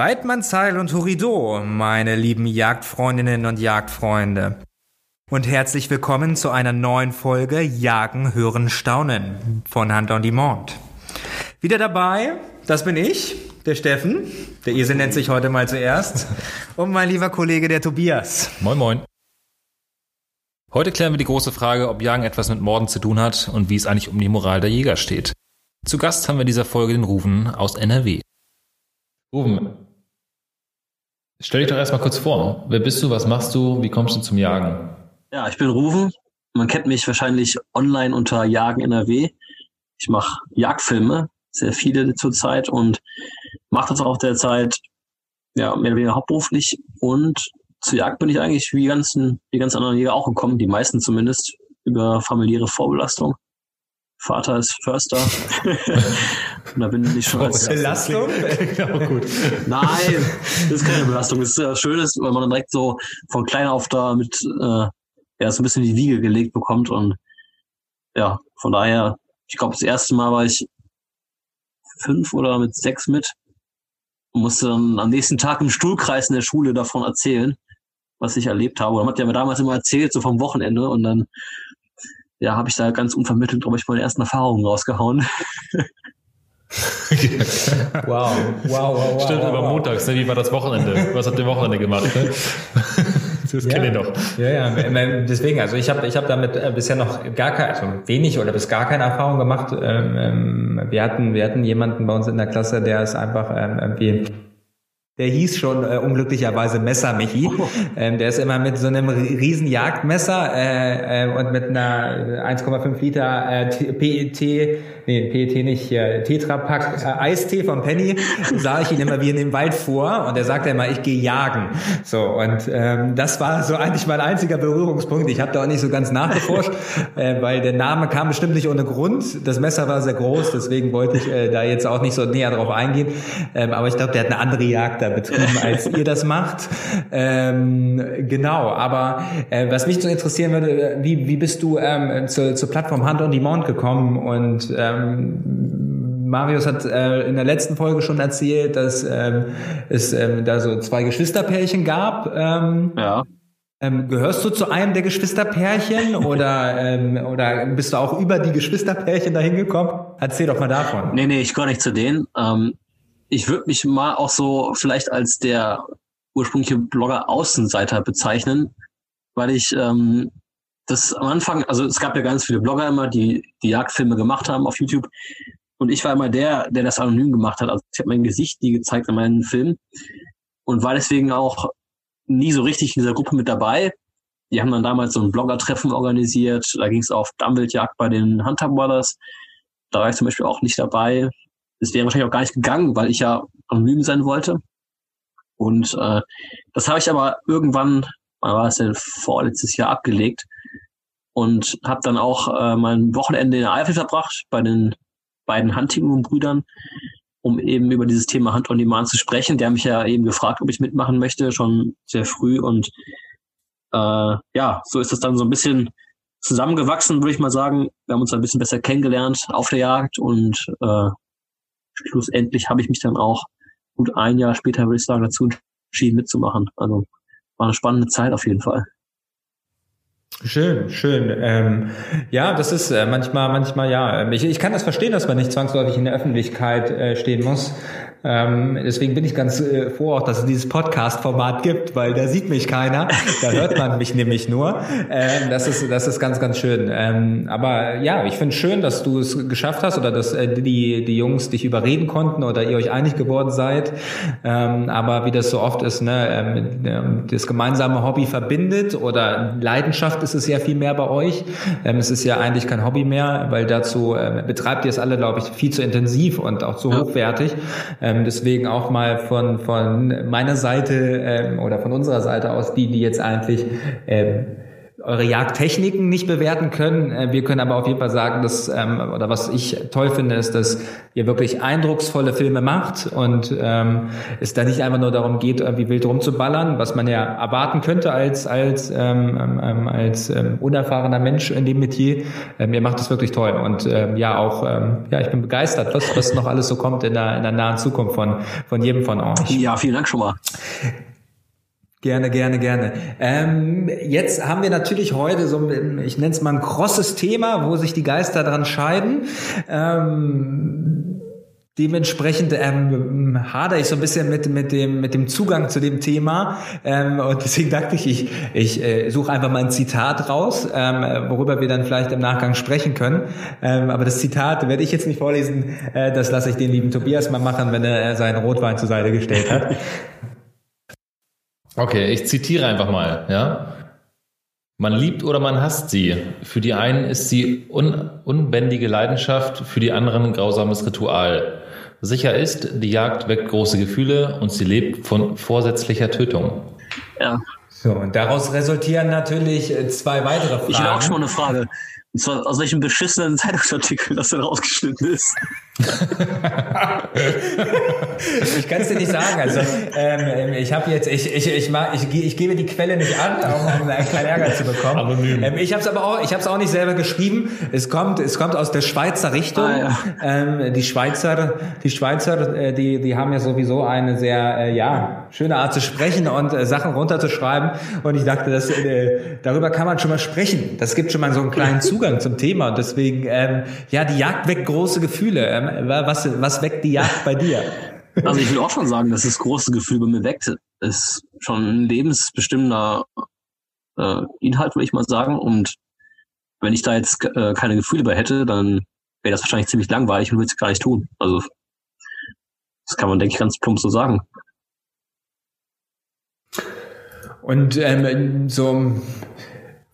Weidmannsheil und Horido, meine lieben Jagdfreundinnen und Jagdfreunde. Und herzlich willkommen zu einer neuen Folge Jagen, Hören, Staunen von Hand on Demand. Wieder dabei, das bin ich, der Steffen. Der Esel nennt sich heute mal zuerst. Und mein lieber Kollege, der Tobias. Moin, moin. Heute klären wir die große Frage, ob Jagen etwas mit Morden zu tun hat und wie es eigentlich um die Moral der Jäger steht. Zu Gast haben wir in dieser Folge den Rufen aus NRW. Ruben, stell dich doch erstmal kurz vor. Wer bist du, was machst du, wie kommst du zum Jagen? Ja, ich bin Rufen. Man kennt mich wahrscheinlich online unter Jagen NRW. Ich mache Jagdfilme, sehr viele zurzeit und mache das auch derzeit ja, mehr oder weniger hauptberuflich. Und zur Jagd bin ich eigentlich wie die ganzen, die ganz anderen Jäger auch gekommen, die meisten zumindest, über familiäre Vorbelastung. Vater ist Förster. und da bin ich schon als Belastung? genau, gut. Nein, das ist keine Belastung. Das ist ja Schönes, weil man dann direkt so von klein auf da mit äh, ja, so ein bisschen in die Wiege gelegt bekommt. Und ja, von daher, ich glaube, das erste Mal war ich fünf oder mit sechs mit und musste dann am nächsten Tag im Stuhlkreis in der Schule davon erzählen, was ich erlebt habe. Man hat ja mir damals immer erzählt, so vom Wochenende. Und dann ja, habe ich da ganz unvermittelt, glaube ich, meine ersten Erfahrungen rausgehauen. wow, wow, wow, wow. Stimmt, wow, aber wow. montags, ne? wie war das Wochenende? Was habt ihr Wochenende gemacht? Ne? Das Ja. kennt ihr doch. Ja, ja, deswegen, also ich habe ich hab damit äh, bisher noch gar keine, also wenig oder bis gar keine Erfahrung gemacht. Ähm, ähm, wir hatten, wir hatten jemanden bei uns in der Klasse, der ist einfach ähm, irgendwie der hieß schon äh, unglücklicherweise Messer Michi. Ähm, der ist immer mit so einem riesen Jagdmesser äh, äh, und mit einer 1,5 Liter äh, PET, nee, PET nicht, hier, Tetrapack äh, Eistee von Penny, sah ich ihn immer, wie in den Wald fuhr und er sagte immer, ich gehe jagen. So, und ähm, das war so eigentlich mein einziger Berührungspunkt. Ich habe da auch nicht so ganz nachgeforscht, äh, weil der Name kam bestimmt nicht ohne Grund. Das Messer war sehr groß, deswegen wollte ich äh, da jetzt auch nicht so näher drauf eingehen. Ähm, aber ich glaube, der hat eine andere Jagd da betrieben, als ihr das macht. Ähm, genau, aber äh, was mich so interessieren würde, wie, wie bist du ähm, zur, zur Plattform Hand on Demand gekommen und ähm, Marius hat äh, in der letzten Folge schon erzählt, dass ähm, es ähm, da so zwei Geschwisterpärchen gab. Ähm, Ja. ähm, gehörst du zu einem der Geschwisterpärchen oder, ähm, oder bist du auch über die Geschwisterpärchen dahin gekommen? Erzähl doch mal davon. Nee, nee, ich gehöre nicht zu denen. Ähm, ich würde mich mal auch so vielleicht als der ursprüngliche Blogger-Außenseiter bezeichnen, weil ich ähm, das am Anfang, also es gab ja ganz viele Blogger immer, die die Jagdfilme gemacht haben auf YouTube. Und ich war immer der, der das anonym gemacht hat. Also ich habe mein Gesicht nie gezeigt in meinen Filmen und war deswegen auch nie so richtig in dieser Gruppe mit dabei. Die haben dann damals so ein Blogger-Treffen organisiert. Da ging es auf Dumbledjagd bei den Hunter Brothers. Da war ich zum Beispiel auch nicht dabei. Das wäre wahrscheinlich auch gar nicht gegangen, weil ich ja anonym sein wollte. Und äh, das habe ich aber irgendwann, wann war es denn vorletztes Jahr abgelegt und habe dann auch äh, mein Wochenende in der Eifel verbracht bei den beiden Huntington-Brüdern, um eben über dieses Thema Hunt on Demand zu sprechen. Haben mich ja eben gefragt, ob ich mitmachen möchte, schon sehr früh. Und äh, ja, so ist das dann so ein bisschen zusammengewachsen, würde ich mal sagen. Wir haben uns ein bisschen besser kennengelernt auf der Jagd und äh, schlussendlich habe ich mich dann auch gut ein Jahr später, würde ich sagen, dazu entschieden mitzumachen. Also war eine spannende Zeit auf jeden Fall. Schön, schön. Ähm, ja, das ist äh, manchmal, manchmal ja. Ähm, Ich, ich kann das verstehen, dass man nicht zwangsläufig in der Öffentlichkeit äh, stehen muss. Ähm, deswegen bin ich ganz äh, froh auch, dass es dieses Podcast-Format gibt, weil da sieht mich keiner, da hört man mich nämlich nur. Ähm, das ist, das ist ganz, ganz schön. Ähm, aber ja, ich finde schön, dass du es geschafft hast oder dass äh, die die Jungs dich überreden konnten oder ihr euch einig geworden seid. Ähm, aber wie das so oft ist, ne, ähm, ähm, das gemeinsame Hobby verbindet oder Leidenschaft ist es ja viel mehr bei euch. Ähm, es ist ja eigentlich kein Hobby mehr, weil dazu ähm, betreibt ihr es alle, glaube ich, viel zu intensiv und auch zu Ja. Ähm, deswegen auch mal von, von meiner Seite ähm, oder von unserer Seite aus, die, die jetzt eigentlich ähm, eure Jagdtechniken nicht bewerten können. Äh, wir können aber auf jeden Fall sagen, dass, ähm, oder was ich toll finde, ist, dass ihr wirklich eindrucksvolle Filme macht und ähm, es da nicht einfach nur darum geht, irgendwie wild rumzuballern, was man ja erwarten könnte als, als, ähm, ähm, ähm als ähm, unerfahrener Mensch in dem Metier. Ähm, ihr macht das wirklich toll und ähm, ja, auch, ähm, ja, ich bin begeistert, was, was noch alles so kommt in der, in der nahen Zukunft von, von jedem von euch. Ja, vielen Dank schon mal. Gerne, gerne, gerne. Ähm, jetzt haben wir natürlich heute so, ein, ich nenne es mal ein krosses Thema, wo sich die Geister dran scheiden. Ähm, dementsprechend ähm, hader ich so ein bisschen mit mit dem mit dem Zugang zu dem Thema ähm, und deswegen dachte ich, ich, ich äh, suche einfach mal ein Zitat raus, ähm, worüber wir dann vielleicht im Nachgang sprechen können. Ähm, aber das Zitat werde ich jetzt nicht vorlesen, äh, das lasse ich den lieben Tobias mal machen, wenn er seinen Rotwein zur Seite gestellt hat. Okay, ich zitiere einfach mal, ja. Man liebt oder man hasst sie. Für die einen ist sie un unbändige Leidenschaft, für die anderen ein grausames Ritual. Sicher ist, die Jagd weckt große Gefühle und sie lebt von vorsätzlicher Tötung. Ja. So, und daraus resultieren natürlich äh, zwei weitere Fragen. Ich habe auch schon mal eine Frage. Und zwar aus welchem beschissenen Zeitungsartikel das denn rausgeschnitten ist. Ich kann es dir nicht sagen. Also ähm, ich habe jetzt, ich, ich, ich, mag, ich, ich gebe die Quelle nicht an, um, einen kleinen Ärger zu bekommen. Anonym. Ähm, ich habe es aber auch, ich habe es auch nicht selber geschrieben. Es kommt, es kommt aus der Schweizer Richtung. Ah, ja. ähm, die Schweizer, die Schweizer, äh, die, die haben ja sowieso eine sehr, äh, ja, schöne Art zu sprechen und äh, Sachen runterzuschreiben. Und ich dachte, dass, äh, darüber kann man schon mal sprechen. Das gibt schon mal so einen kleinen Zugang zum Thema. Und deswegen, ähm, ja, die Jagd weckt große Gefühle. Ähm, was, was weckt die Jagd bei dir? Also ich will auch schon sagen, dass das große Gefühl bei mir weckt. Ist schon ein lebensbestimmender äh, Inhalt, würde ich mal sagen. Und wenn ich da jetzt äh, keine Gefühle bei hätte, dann wäre das wahrscheinlich ziemlich langweilig und würde es gar nicht tun. Also das kann man, denke ich, ganz plump so sagen. Und ähm, so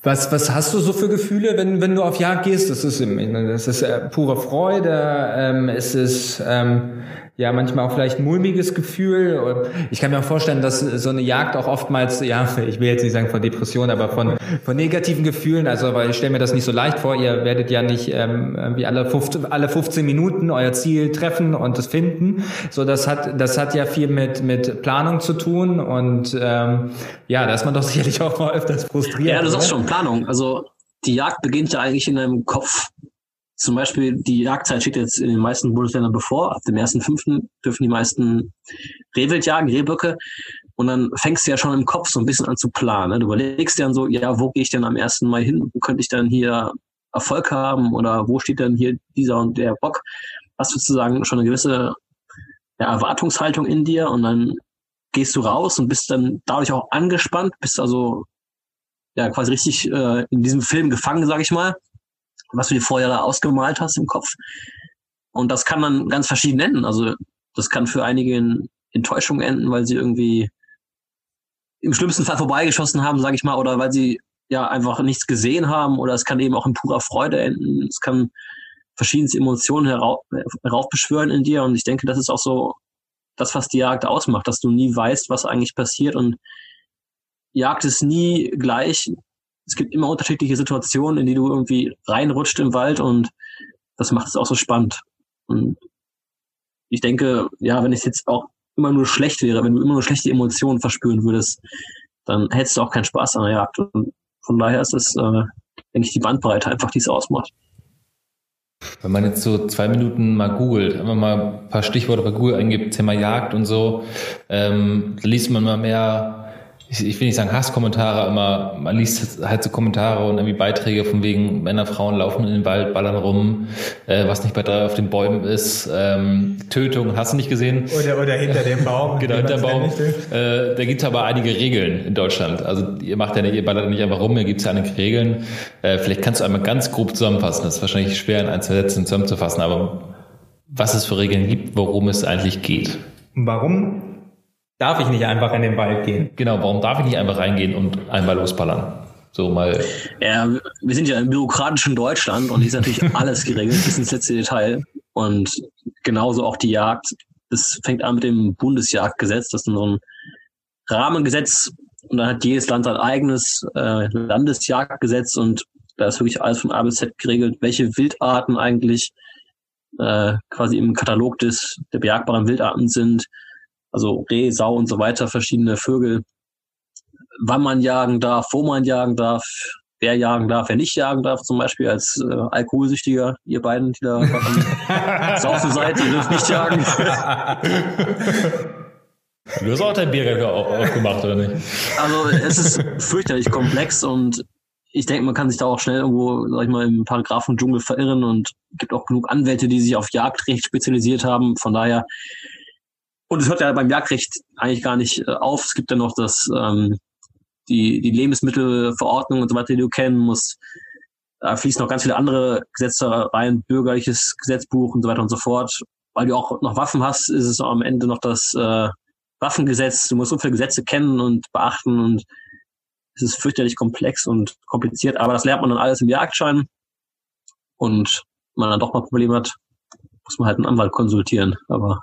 was, was hast du so für Gefühle, wenn, wenn du auf Jagd gehst? Das ist, das ist äh, pure Freude, ähm, es ist ähm, ja manchmal auch vielleicht mulmiges Gefühl. Ich kann mir auch vorstellen, dass so eine Jagd auch oftmals, ja, ich will jetzt nicht sagen von Depressionen, aber von, von negativen Gefühlen, also weil ich stelle mir das nicht so leicht vor, ihr werdet ja nicht ähm, irgendwie alle, 15, alle 15 Minuten euer Ziel treffen und es finden. So, das hat, das hat ja viel mit, mit Planung zu tun und ähm, ja, da ist man doch sicherlich auch mal öfters frustriert. Ja, du sagst schon Planung. Also die Jagd beginnt ja eigentlich in deinem Kopf zum Beispiel die Jagdzeit steht jetzt in den meisten Bundesländern bevor. Ab dem 1.5. dürfen die meisten Rehwild jagen, Rehböcke. Und dann fängst du ja schon im Kopf so ein bisschen an zu planen. Du überlegst dir dann so, ja, wo gehe ich denn am 1. Mai hin? Wo könnte ich dann hier Erfolg haben? Oder wo steht denn hier dieser und der Bock? Hast du sozusagen schon eine gewisse ja, Erwartungshaltung in dir und dann gehst du raus und bist dann dadurch auch angespannt, bist also ja quasi richtig äh, in diesem Film gefangen, sag ich mal was du dir vorher da ausgemalt hast im Kopf. Und das kann man ganz verschieden enden. Also das kann für einige in Enttäuschung enden, weil sie irgendwie im schlimmsten Fall vorbeigeschossen haben, sage ich mal, oder weil sie ja einfach nichts gesehen haben, oder es kann eben auch in purer Freude enden. Es kann verschiedenste Emotionen herauf, heraufbeschwören in dir. Und ich denke, das ist auch so das, was die Jagd ausmacht, dass du nie weißt, was eigentlich passiert. Und Jagd ist nie gleich es gibt immer unterschiedliche Situationen, in die du irgendwie reinrutscht im Wald und das macht es auch so spannend. Und ich denke, ja, wenn es jetzt auch immer nur schlecht wäre, wenn du immer nur schlechte Emotionen verspüren würdest, dann hättest du auch keinen Spaß an der Jagd. Und von daher ist es, äh, denke ich, die Bandbreite einfach, die es ausmacht. Wenn man jetzt so zwei Minuten mal googelt, immer mal ein paar Stichworte bei Google eingibt, Thema Jagd und so, ähm, liest man mal mehr ich, ich will nicht sagen Hasskommentare, aber man liest halt so Kommentare und irgendwie Beiträge von wegen Männer, Frauen laufen in den Wald, ballern rum, äh, was nicht bei drei auf den Bäumen ist, ähm, Tötung, hast du nicht gesehen? Oder, oder hinter dem Baum. genau, hinter dem Baum. Äh, da gibt es aber einige Regeln in Deutschland. Also ihr macht ja nicht, ihr ballert nicht einfach rum, hier gibt es ja einige Regeln. Äh, vielleicht kannst du einmal ganz grob zusammenfassen. Das ist wahrscheinlich schwer in ein, zwei Sätzen zusammenzufassen, aber was es für Regeln gibt, worum es eigentlich geht. Warum darf ich nicht einfach in den Wald gehen. Genau, warum darf ich nicht einfach reingehen und einmal losballern? So mal. Ja, wir sind ja im bürokratischen Deutschland und hier ist natürlich alles geregelt bis ins letzte Detail. Und genauso auch die Jagd. Das fängt an mit dem Bundesjagdgesetz, das ist so ein Rahmengesetz Und dann hat jedes Land sein eigenes äh, Landesjagdgesetz und da ist wirklich alles von A bis Z geregelt, welche Wildarten eigentlich äh, quasi im Katalog des der bejagbaren Wildarten sind. Also Reh, Sau und so weiter, verschiedene Vögel, wann man jagen darf, wo man jagen darf, wer jagen darf, wer nicht jagen darf, zum Beispiel als äh, Alkoholsüchtiger, ihr beiden, die da saufen seid, ihr dürft nicht jagen. Du hast auch dein Biergarten aufgemacht, oder nicht? Also es ist fürchterlich komplex und ich denke, man kann sich da auch schnell irgendwo, sag ich mal, im Paragraphen Dschungel verirren und gibt auch genug Anwälte, die sich auf Jagdrecht spezialisiert haben. Von daher, und es hört ja beim Jagdrecht eigentlich gar nicht äh, auf. Es gibt ja noch das ähm, die, die Lebensmittelverordnung und so weiter, die du kennen musst. Da fließen noch ganz viele andere Gesetze rein, bürgerliches Gesetzbuch und so weiter und so fort. Weil du auch noch Waffen hast, ist es am Ende noch das äh, Waffengesetz. Du musst so viele Gesetze kennen und beachten und es ist fürchterlich komplex und kompliziert, aber das lernt man dann alles im Jagdschein. Und wenn man dann doch mal Probleme hat, muss man halt einen Anwalt konsultieren. Aber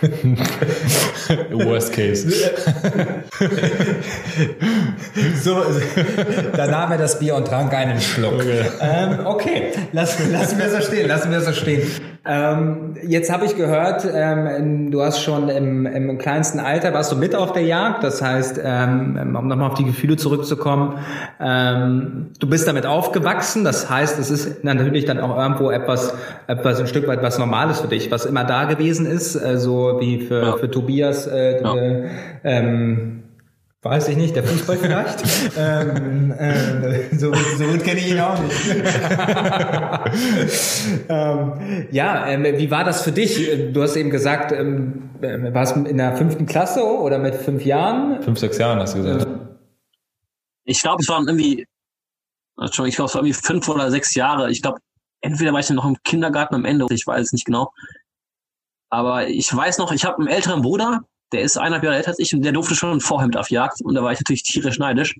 Worst case. so, da nahm er das Bier und trank einen Schluck. Okay, ähm, okay. Lass, lassen wir so stehen, lassen wir so stehen. Ähm, jetzt habe ich gehört, ähm, du hast schon im, im kleinsten Alter, warst du mit auf der Jagd, das heißt, ähm, um nochmal auf die Gefühle zurückzukommen, ähm, du bist damit aufgewachsen, das heißt, es ist natürlich dann auch irgendwo etwas, etwas ein Stück weit was Normales für dich, was immer da gewesen ist, äh, so wie für, ja. für Tobias, äh, ja. ähm, Weiß ich nicht, der Fußball vielleicht. ähm, äh, so, so gut kenne ich ihn auch nicht. ähm, ja, ähm, wie war das für dich? Du hast eben gesagt, ähm, warst in der fünften Klasse oder mit fünf Jahren? Fünf, sechs Jahren hast du gesagt. Ich glaube, es waren irgendwie, ich glaube, es war irgendwie fünf oder sechs Jahre. Ich glaube, entweder war ich noch im Kindergarten am Ende, ich weiß es nicht genau. Aber ich weiß noch, ich habe einen älteren Bruder, der ist eineinhalb Jahre älter als ich und der durfte schon ein Vorhemd auf Jagd und da war ich natürlich tierisch neidisch,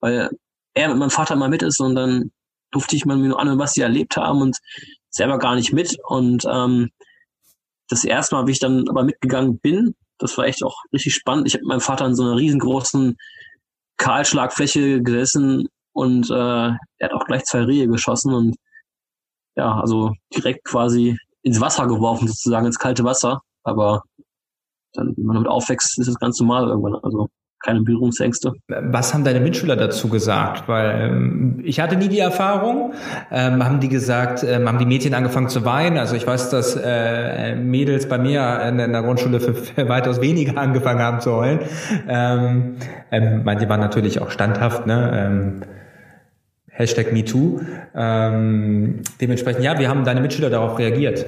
weil er mit meinem Vater mal mit ist und dann durfte ich mal nur an, was sie erlebt haben und selber gar nicht mit und ähm, das erste Mal, wie ich dann aber mitgegangen bin, das war echt auch richtig spannend. Ich habe mit meinem Vater in so einer riesengroßen Kahlschlagfläche gesessen und äh, er hat auch gleich zwei Rehe geschossen und ja, also direkt quasi ins Wasser geworfen, sozusagen ins kalte Wasser. Aber dann, wenn man damit aufwächst, ist das ganz normal irgendwann. Also keine Berührungsängste. Was haben deine Mitschüler dazu gesagt? Weil ähm, ich hatte nie die Erfahrung. Ähm, haben die gesagt, ähm, haben die Mädchen angefangen zu weinen? Also ich weiß, dass äh, Mädels bei mir in, in der Grundschule für, für weitaus weniger angefangen haben zu heulen. Ähm, ähm, manche waren natürlich auch standhaft, ne? Ähm, Hashtag MeToo. Ähm, dementsprechend, ja, wie haben deine Mitschüler darauf reagiert?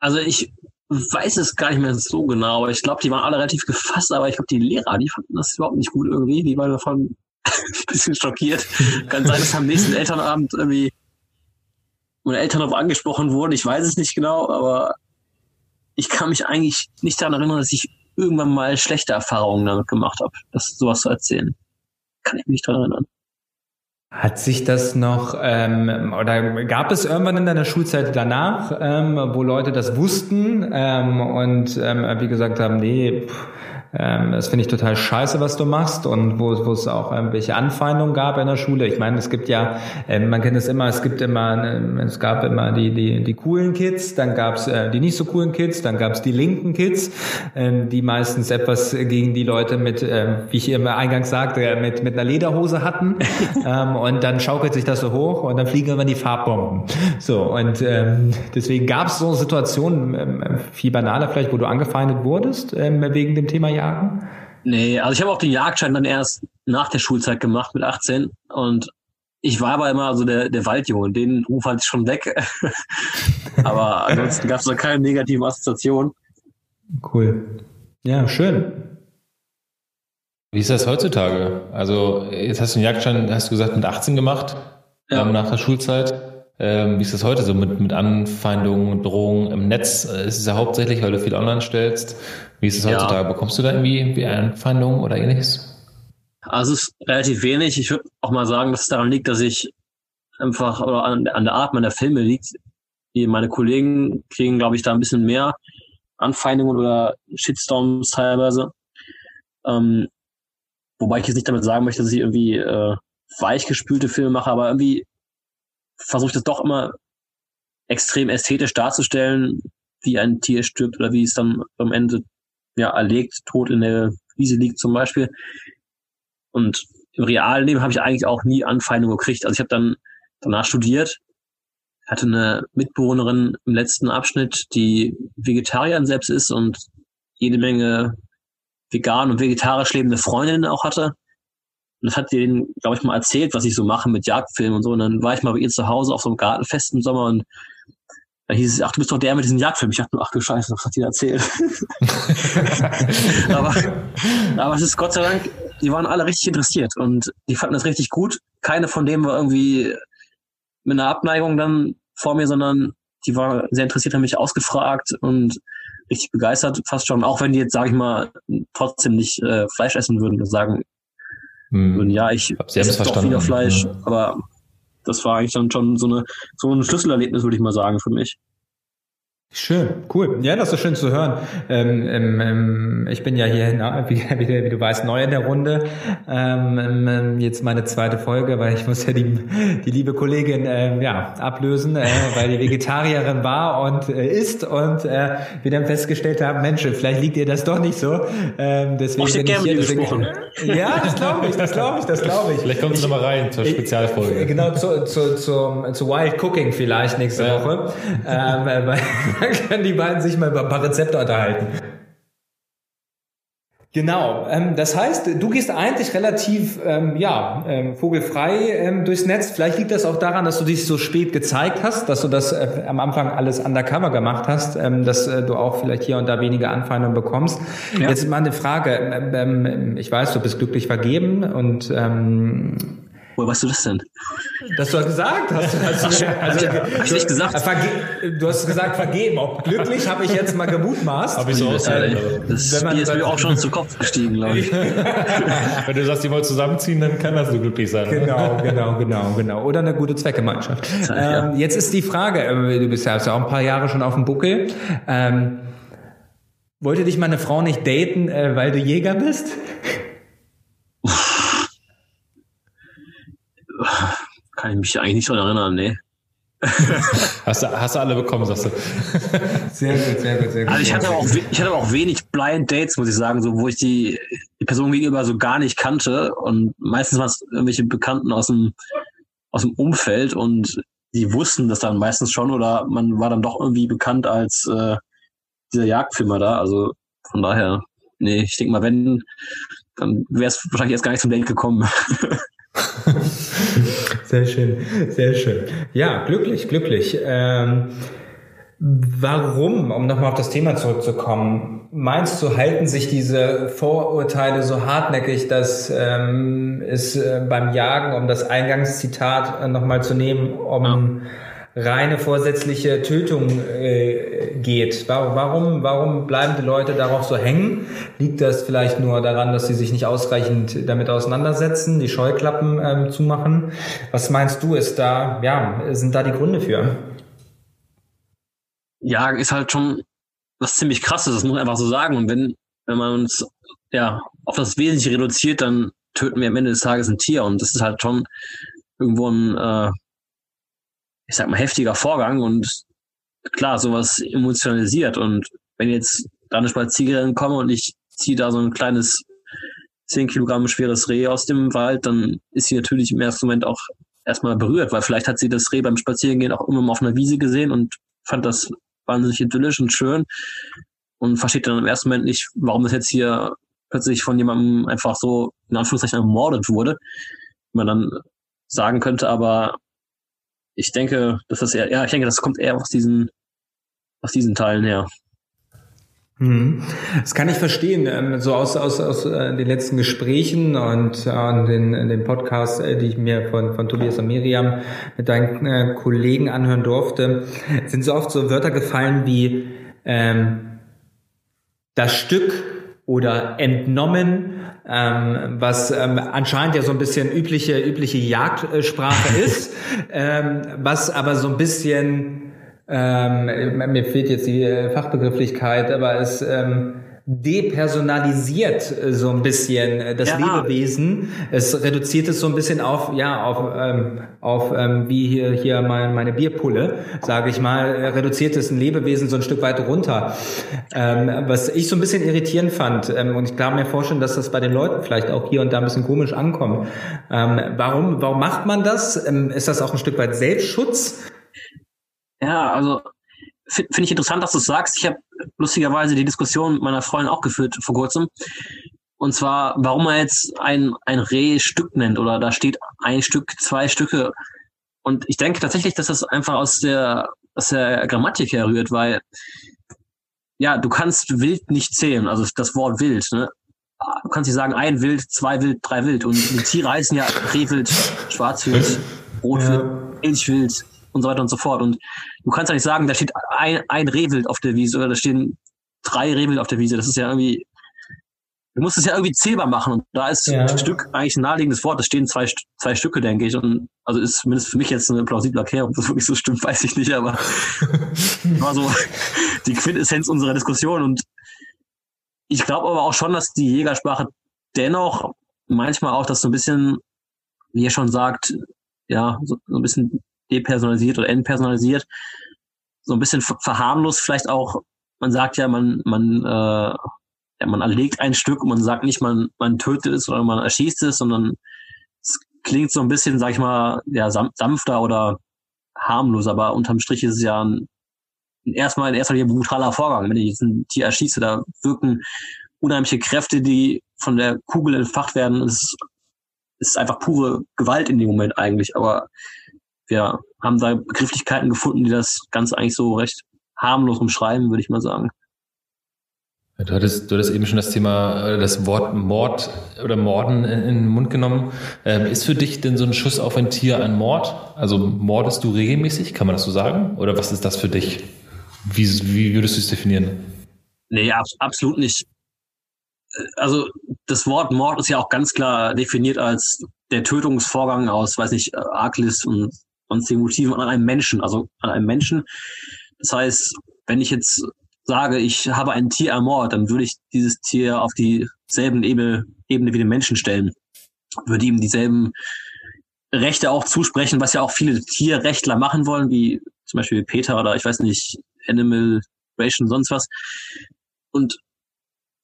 Also ich weiß es gar nicht mehr so genau, aber ich glaube, die waren alle relativ gefasst, aber ich glaube, die Lehrer, die fanden das überhaupt nicht gut irgendwie. Die waren davon ein bisschen schockiert. Kann sein, dass am nächsten Elternabend irgendwie meine Eltern darauf angesprochen wurden. Ich weiß es nicht genau, aber ich kann mich eigentlich nicht daran erinnern, dass ich irgendwann mal schlechte Erfahrungen damit gemacht habe, das sowas zu erzählen. Kann ich mich daran erinnern. Hat sich das noch, ähm, oder gab es irgendwann in deiner Schulzeit danach, ähm, wo Leute das wussten ähm, und ähm, wie gesagt haben, nee, pff, ähm, das finde ich total scheiße, was du machst und wo, wo es auch irgendwelche Anfeindungen gab in der Schule. Ich meine, es gibt ja, äh, man kennt es immer, es gibt immer, äh, es gab immer die, die, die coolen Kids, dann gab es äh, die nicht so coolen Kids, dann gab es die linken Kids, äh, die meistens etwas gegen die Leute mit, äh, wie ich immer eingangs sagte, mit, mit einer Lederhose hatten ähm, und dann schaukelt sich das so hoch und dann fliegen immer die Farbbomben. So, und ähm, deswegen gab es so Situationen, ähm, viel banaler vielleicht, wo du angefeindet wurdest ähm, wegen dem Thema jagen? Nee, also ich habe auch den Jagdschein dann erst nach der Schulzeit gemacht mit 18 und ich war aber immer so der, der Waldjunge, den Ruf hatte ich schon weg. aber ansonsten gab es da keine negativen Assoziationen. Cool. Ja, schön. Wie ist das heutzutage? Also, jetzt hast du den Jagdschein, hast du gesagt, mit 18 gemacht, ja. ähm, nach der Schulzeit. Ähm, wie ist das heute so mit, mit Anfeindungen, Drohungen im Netz? Äh, ist es ja hauptsächlich, weil du viel online stellst. Wie ist es heutzutage? Ja. Bekommst du da irgendwie wie Anfeindungen oder ähnliches? Also es ist relativ wenig. Ich würde auch mal sagen, dass es daran liegt, dass ich einfach oder an, an der Art meiner Filme liegt. Die meine Kollegen kriegen, glaube ich, da ein bisschen mehr Anfeindungen oder Shitstorms teilweise. Ähm, wobei ich jetzt nicht damit sagen möchte, dass ich irgendwie äh, weichgespülte Filme mache, aber irgendwie versuche ich das doch immer extrem ästhetisch darzustellen, wie ein Tier stirbt oder wie es dann am Ende ja erlegt, tot in der Wiese liegt zum Beispiel. Und im realen Leben habe ich eigentlich auch nie Anfeindungen gekriegt. Also ich habe dann danach studiert, hatte eine Mitbewohnerin im letzten Abschnitt, die Vegetarierin selbst ist und jede Menge vegan und vegetarisch lebende Freundinnen auch hatte. Und das hat denen, glaube ich, mal erzählt, was ich so mache mit Jagdfilmen und so. Und dann war ich mal bei ihr zu Hause auf so einem Gartenfest im Sommer und da hieß es, ach, du bist doch der mit diesem Jagdfilm. Ich dachte nur, ach du Scheiße, was hat die erzählt? aber, aber es ist Gott sei Dank, die waren alle richtig interessiert und die fanden das richtig gut. Keine von denen war irgendwie mit einer Abneigung dann vor mir, sondern die war sehr interessiert, haben mich ausgefragt und richtig begeistert, fast schon, auch wenn die jetzt, sage ich mal, trotzdem nicht äh, Fleisch essen würden und sagen, hm. würden, ja, ich esse doch wieder Fleisch, ja. aber das war eigentlich dann schon so eine so ein Schlüsselerlebnis, würde ich mal sagen, für mich. Schön, cool. Ja, das ist schön zu hören. Ähm, ähm, ähm ich bin ja hier, na, wie, wie, wie, du weißt, neu in der Runde. Ähm, ähm, ähm, jetzt meine zweite Folge, weil ich muss ja die, die liebe Kollegin ähm, ja, ablösen, äh, weil die Vegetarierin war und äh, ist und äh, wir dann festgestellt haben, Mensch, vielleicht liegt ihr das doch nicht so. Ähm, deswegen ich bin ich hier, deswegen, Ja, das glaube ich, das glaube ich, das glaube ich. Vielleicht kommt du nochmal rein zur Spezialfolge. Genau, zu, zu, zu, zu Wild Cooking vielleicht nächste ja. Woche. Dann können die beiden sich mal über ein paar Rezepte unterhalten. Genau, ähm, das heißt, du gehst eigentlich relativ ähm, ja, ähm, vogelfrei ähm, durchs Netz. Vielleicht liegt das auch daran, dass du dich so spät gezeigt hast, dass du das äh, am Anfang alles undercover gemacht hast, ähm, dass äh, du auch vielleicht hier und da weniger Anfeindungen bekommst. Ja. Jetzt mal eine Frage. Ähm, ich weiß, du bist glücklich vergeben und ähm, Woher weißt du das denn? Das du gesagt hast. hast du, also, hab ich nicht gesagt. Du hast gesagt vergeben. Ob glücklich, habe ich jetzt mal gemutmaßt. Habe ich so ausgehört. Das Bier ist mir auch schon zu Kopf gestiegen, glaube ich. Wenn du sagst, die wollen zusammenziehen, dann kann das so glücklich sein. Genau, oder? genau, genau, genau. Oder eine gute Zweckgemeinschaft. Ähm, jetzt ist die Frage, äh, du bist ja auch ein paar Jahre schon auf dem Buckel. Ähm, wollte dich meine Frau nicht daten, äh, weil du Jäger bist? Kann ich mich eigentlich nicht so erinnern, nee. hast, du, hast du alle bekommen, sagst du. Sehr gut, sehr gut, sehr gut. Also ich hatte, auch, ich hatte auch wenig Blind Dates, muss ich sagen, so, wo ich die, die Person gegenüber so gar nicht kannte. Und meistens waren es irgendwelche Bekannten aus dem, aus dem Umfeld und die wussten das dann meistens schon oder man war dann doch irgendwie bekannt als äh, dieser Jagdfilmer da. Also von daher, nee, ich denke mal, wenn, dann wäre es wahrscheinlich erst gar nicht zum Date gekommen. sehr schön, sehr schön. Ja, glücklich, glücklich. Ähm, warum, um nochmal auf das Thema zurückzukommen, meinst du, halten sich diese Vorurteile so hartnäckig, dass ähm, es äh, beim Jagen, um das Eingangszitat äh, nochmal zu nehmen, um ja reine vorsätzliche Tötung äh, geht. Warum, warum bleiben die Leute darauf so hängen? Liegt das vielleicht nur daran, dass sie sich nicht ausreichend damit auseinandersetzen, die Scheuklappen ähm, zumachen? Was meinst du, ist da, ja, sind da die Gründe für? Ja, ist halt schon was ziemlich krasses, das muss man einfach so sagen. Und wenn, wenn man uns ja auf das Wesentliche reduziert, dann töten wir am Ende des Tages ein Tier. Und das ist halt schon irgendwo ein äh, ich sag mal, heftiger Vorgang und klar, sowas emotionalisiert. Und wenn jetzt da eine Spaziererin komme und ich ziehe da so ein kleines 10 Kilogramm schweres Reh aus dem Wald, dann ist sie natürlich im ersten Moment auch erstmal berührt, weil vielleicht hat sie das Reh beim Spazierengehen auch immer mal auf einer Wiese gesehen und fand das wahnsinnig idyllisch und schön und versteht dann im ersten Moment nicht, warum das jetzt hier plötzlich von jemandem einfach so in Anführungszeichen ermordet wurde. Man dann sagen könnte, aber ich denke, das eher, ja, ich denke, das kommt eher aus diesen, aus diesen Teilen her. Hm. Das kann ich verstehen. Ähm, so aus, aus, aus äh, den letzten Gesprächen und äh, den, den Podcasts, äh, die ich mir von, von Tobias und Miriam mit deinen Kollegen anhören durfte, sind so oft so Wörter gefallen wie ähm, das Stück oder entnommen ähm, was ähm, anscheinend ja so ein bisschen übliche übliche Jagdsprache ist, ähm, was aber so ein bisschen ähm, mir fehlt jetzt die Fachbegrifflichkeit, aber es ähm, depersonalisiert äh, so ein bisschen äh, das Ja. Lebewesen. Es reduziert es so ein bisschen auf, ja, auf, ähm, auf ähm, wie hier, hier mein, meine Bierpulle, sage ich mal, äh, reduziert es ein Lebewesen so ein Stück weit runter. Ähm, was ich so ein bisschen irritierend fand, ähm, und ich kann mir vorstellen, dass das bei den Leuten vielleicht auch hier und da ein bisschen komisch ankommt. Ähm, warum, warum macht man das? Ähm, ist das auch ein Stück weit Selbstschutz? Ja, also finde find ich interessant, dass du sagst. Ich habe lustigerweise die Diskussion mit meiner Freundin auch geführt vor kurzem. Und zwar, warum man jetzt ein, ein Reh Stück nennt oder da steht ein Stück, zwei Stücke. Und ich denke tatsächlich, dass das einfach aus der, aus der Grammatik herrührt, weil ja, du kannst wild nicht zählen, also das Wort wild, ne? Du kannst nicht sagen, ein Wild, zwei Wild, drei Wild. Und die Tiere heißen ja Rehwild, Schwarzwild, Rotwild, Milchwild und so weiter und so fort. Und du kannst ja nicht sagen, da steht ein, ein Rehwild auf der Wiese oder da stehen drei Rehwild auf der Wiese. Das ist ja irgendwie, du musst es ja irgendwie zählbar machen. Und da ist Ja. ein Stück eigentlich ein naheliegendes Wort. Da stehen zwei, zwei Stücke, denke ich. Und also ist zumindest für mich jetzt eine plausible Erklärung. Ob das wirklich so stimmt, weiß ich nicht, aber war so die Quintessenz unserer Diskussion. Und ich glaube aber auch schon, dass die Jägersprache dennoch manchmal auch das so ein bisschen, wie ihr schon sagt, ja, so, so ein bisschen depersonalisiert oder entpersonalisiert, so ein bisschen ver- verharmlost vielleicht auch. Man sagt ja, man man äh, ja, man erlegt ein Stück und man sagt nicht, man man tötet es oder man erschießt es, sondern es klingt so ein bisschen, sag ich mal, ja sanfter oder harmlos, aber unterm Strich ist es ja ein, erstmal in erster Linie ein brutaler Vorgang. Wenn ich jetzt ein Tier erschieße, da wirken unheimliche Kräfte, die von der Kugel entfacht werden. Es ist einfach pure Gewalt in dem Moment eigentlich. Aber wir haben da Begrifflichkeiten gefunden, die das Ganze eigentlich so recht harmlos umschreiben, würde ich mal sagen. Du hattest, du hattest eben schon das Thema, äh, das Wort Mord oder Morden in, in den Mund genommen. Ähm, ist für dich denn so ein Schuss auf ein Tier ein Mord? Also mordest du regelmäßig, kann man das so sagen? Oder was ist das für dich? Wie, wie würdest du es definieren? Nee, ab, absolut nicht. Äh, Also das Wort Mord ist ja auch ganz klar definiert als der Tötungsvorgang aus, weiß nicht, äh, Arglist und sonstigen Motiven an einem Menschen, also an einem Menschen. Das heißt, wenn ich jetzt sage, ich habe ein Tier ermordet, dann würde ich dieses Tier auf dieselben Ebene, Ebene wie den Menschen stellen. Würde ihm dieselben Rechte auch zusprechen, was ja auch viele Tierrechtler machen wollen, wie zum Beispiel Peter oder ich weiß nicht, Animal Ration, sonst was. Und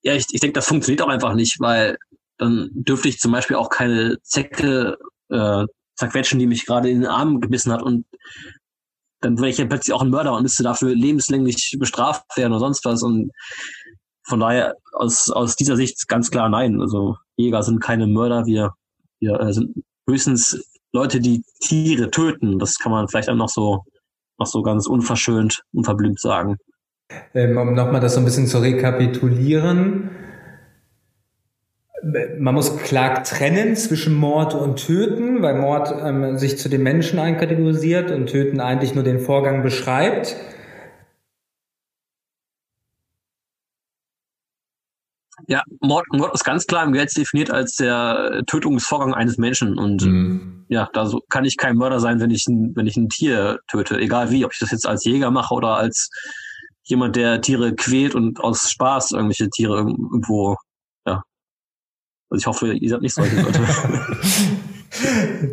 ja, ich, ich denke, das funktioniert auch einfach nicht, weil dann dürfte ich zum Beispiel auch keine Zecke äh, zerquetschen, die mich gerade in den Arm gebissen hat und dann wäre ich ja plötzlich auch ein Mörder und müsste dafür lebenslänglich bestraft werden oder sonst was. Und von daher aus, aus dieser Sicht ganz klar nein. Also Jäger sind keine Mörder, wir, wir äh, sind höchstens Leute, die Tiere töten. Das kann man vielleicht auch noch so, noch so ganz unverschönt, unverblümt sagen. Ähm, um nochmal das so ein bisschen zu rekapitulieren. Man muss klar trennen zwischen Mord und Töten, weil Mord ähm, sich zu den Menschen einkategorisiert und Töten eigentlich nur den Vorgang beschreibt. Ja, Mord, Mord ist ganz klar im Gesetz definiert als der Tötungsvorgang eines Menschen. Und Mhm. ja, da kann ich kein Mörder sein, wenn ich, ein, wenn ich ein Tier töte. Egal wie, ob ich das jetzt als Jäger mache oder als jemand, der Tiere quält und aus Spaß irgendwelche Tiere irgendwo. Also ich hoffe, ihr seid nicht solche Leute.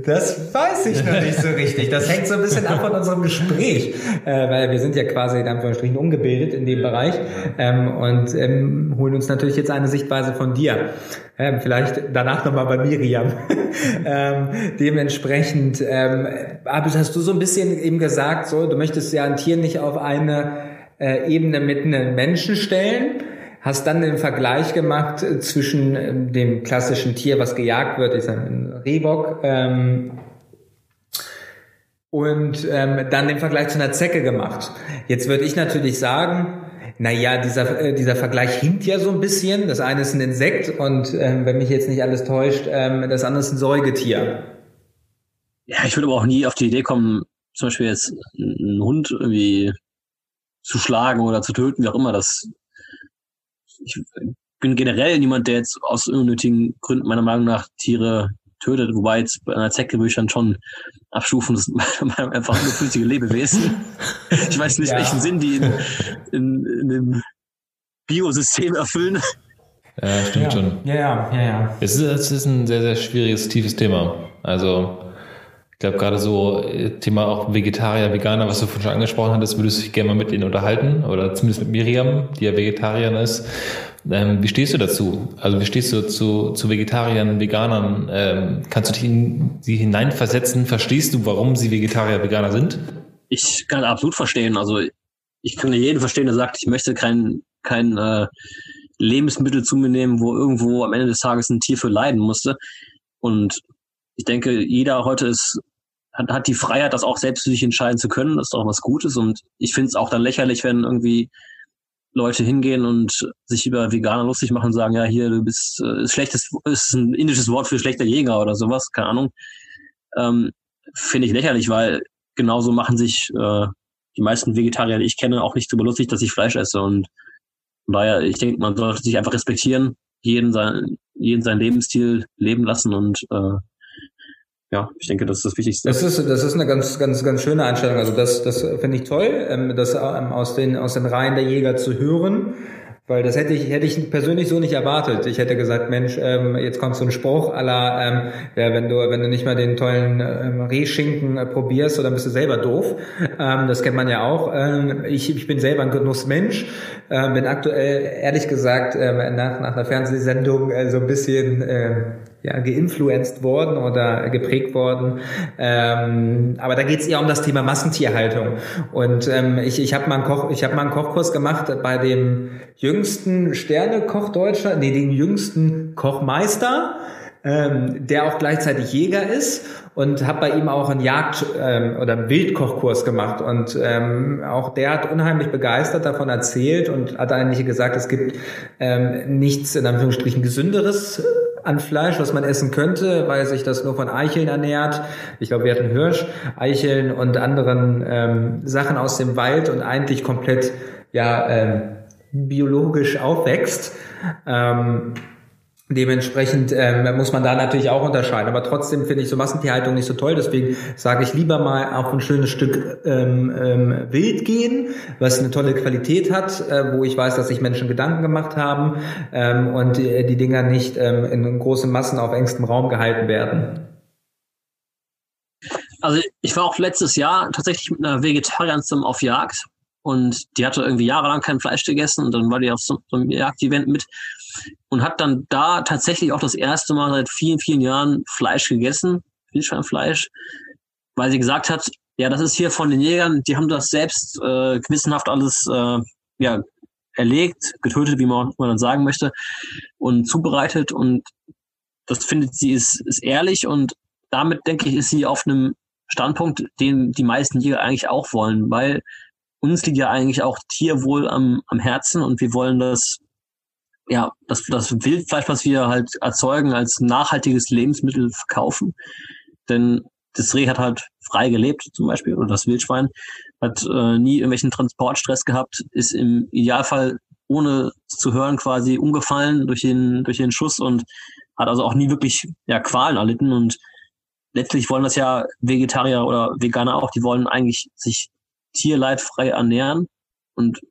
Das weiß ich noch nicht so richtig. Das hängt so ein bisschen ab von unserem Gespräch, äh, weil wir sind ja quasi in Anführungsstrichen ungebildet in dem Bereich ähm, und ähm, holen uns natürlich jetzt eine Sichtweise von dir. Ähm, vielleicht danach nochmal bei Miriam. ähm, dementsprechend ähm, hast du so ein bisschen eben gesagt, so du möchtest ja ein Tier nicht auf eine äh, Ebene mit einem Menschen stellen hast dann den Vergleich gemacht äh, zwischen ähm, dem klassischen Tier, was gejagt wird, ist ein Rehbock, ähm, und ähm, dann den Vergleich zu einer Zecke gemacht. Jetzt würde ich natürlich sagen, na ja, dieser, äh, dieser Vergleich hinkt ja so ein bisschen. Das eine ist ein Insekt und ähm, wenn mich jetzt nicht alles täuscht, ähm, das andere ist ein Säugetier. ja, ich würde aber auch nie auf die Idee kommen, zum Beispiel jetzt einen Hund irgendwie zu schlagen oder zu töten, wie auch immer. Das ich bin generell niemand, der jetzt aus unnötigen Gründen meiner Meinung nach Tiere tötet, wobei jetzt bei einer Zecke würde ich dann schon abstufen, das ist einfach ungefühlige Lebewesen. Ich weiß nicht, Ja. welchen Sinn die in, in, in dem Biosystem erfüllen. Ja, stimmt ja. schon. Ja, ja, ja, ja. Es ist, es ist ein sehr, sehr schwieriges, tiefes Thema. Also, glaube, gerade so äh, Thema auch Vegetarier, Veganer, was du vorhin schon angesprochen hattest, würdest du dich gerne mal mit ihnen unterhalten oder zumindest mit Miriam, die ja Vegetarierin ist. Ähm, wie stehst du dazu? Also, wie stehst du zu, zu Vegetariern, Veganern? Ähm, kannst du dich in sie hineinversetzen? Verstehst du, warum sie Vegetarier, Veganer sind? Ich kann absolut verstehen. Also, ich kann jeden verstehen, der sagt, ich möchte kein, kein äh, Lebensmittel zu mir nehmen, wo irgendwo am Ende des Tages ein Tier für leiden musste. Und ich denke, jeder heute ist, hat, hat die Freiheit, das auch selbst für sich entscheiden zu können. Das ist auch was Gutes. Und ich finde es auch dann lächerlich, wenn irgendwie Leute hingehen und sich über Veganer lustig machen und sagen, ja, hier, du bist äh, schlechtes, ist ein indisches Wort für schlechter Jäger oder sowas, keine Ahnung. Ähm, finde ich lächerlich, weil genauso machen sich äh, die meisten Vegetarier, die ich kenne, auch nicht darüber lustig, dass ich Fleisch esse. Und von daher, ich denke, man sollte sich einfach respektieren, jeden sein, jeden seinen Lebensstil leben lassen und äh, ja, ich denke, das ist das Wichtigste. Das ist, das ist eine ganz, ganz, ganz schöne Einstellung. Also das, das finde ich toll, ähm, das ähm, aus den, aus den Reihen der Jäger zu hören. Weil das hätte ich, hätte ich persönlich so nicht erwartet. Ich hätte gesagt, Mensch, ähm, jetzt kommt so ein Spruch aller, ähm, ja, wenn du, wenn du nicht mal den tollen ähm, Rehschinken äh, probierst, dann bist du selber doof. Ähm, das kennt man ja auch. Ähm, ich, ich bin selber ein Genussmensch, ähm, bin aktuell, ehrlich gesagt, ähm, nach, nach einer Fernsehsendung äh, so ein bisschen äh, ja, geinfluenced worden oder geprägt worden. Ähm, aber da geht es eher um das Thema Massentierhaltung. Und ähm, ich, ich habe mal, einen Koch, ich hab mal einen Kochkurs gemacht bei dem jüngsten Sternekoch Deutschland, nee, den jüngsten Kochmeister, ähm, der auch gleichzeitig Jäger ist und habe bei ihm auch einen Jagd- ähm, oder einen Wildkochkurs gemacht und ähm, auch der hat unheimlich begeistert davon erzählt und hat eigentlich gesagt, es gibt ähm, nichts in Anführungsstrichen gesünderes an Fleisch, was man essen könnte, weil sich das nur von Eicheln ernährt. Ich glaube, wir hatten Hirsch, Eicheln und anderen ähm, Sachen aus dem Wald und eigentlich komplett ja ähm, biologisch aufwächst. Ähm, Dementsprechend ähm, muss man da natürlich auch unterscheiden. Aber trotzdem finde ich so Massentierhaltung nicht so toll. Deswegen sage ich lieber mal auf ein schönes Stück ähm, ähm, Wild gehen, was eine tolle Qualität hat, äh, wo ich weiß, dass sich Menschen Gedanken gemacht haben ähm, und die, die Dinger nicht ähm, in großen Massen auf engstem Raum gehalten werden. Also ich war auch letztes Jahr tatsächlich mit einer Vegetarierin auf Jagd und die hatte irgendwie jahrelang kein Fleisch gegessen und dann war die auf so einem Jagdevent mit und hat dann da tatsächlich auch das erste Mal seit vielen, vielen Jahren Fleisch gegessen, Wildschweinfleisch, weil sie gesagt hat, ja, das ist hier von den Jägern, die haben das selbst äh, gewissenhaft alles äh, ja, erlegt, getötet, wie man, man dann sagen möchte, und zubereitet und das findet sie ist, ist ehrlich und damit denke ich, ist sie auf einem Standpunkt, den die meisten Jäger eigentlich auch wollen, weil uns liegt ja eigentlich auch Tierwohl am, am Herzen und wir wollen das, ja, das, das Wildfleisch, was wir halt erzeugen, als nachhaltiges Lebensmittel verkaufen. Denn das Reh hat halt frei gelebt, zum Beispiel, oder das Wildschwein, hat äh, nie irgendwelchen Transportstress gehabt, ist im Idealfall ohne zu hören quasi umgefallen durch den, durch den Schuss und hat also auch nie wirklich ja, Qualen erlitten und letztlich wollen das ja Vegetarier oder Veganer auch, die wollen eigentlich sich tierleidfrei ernähren. Und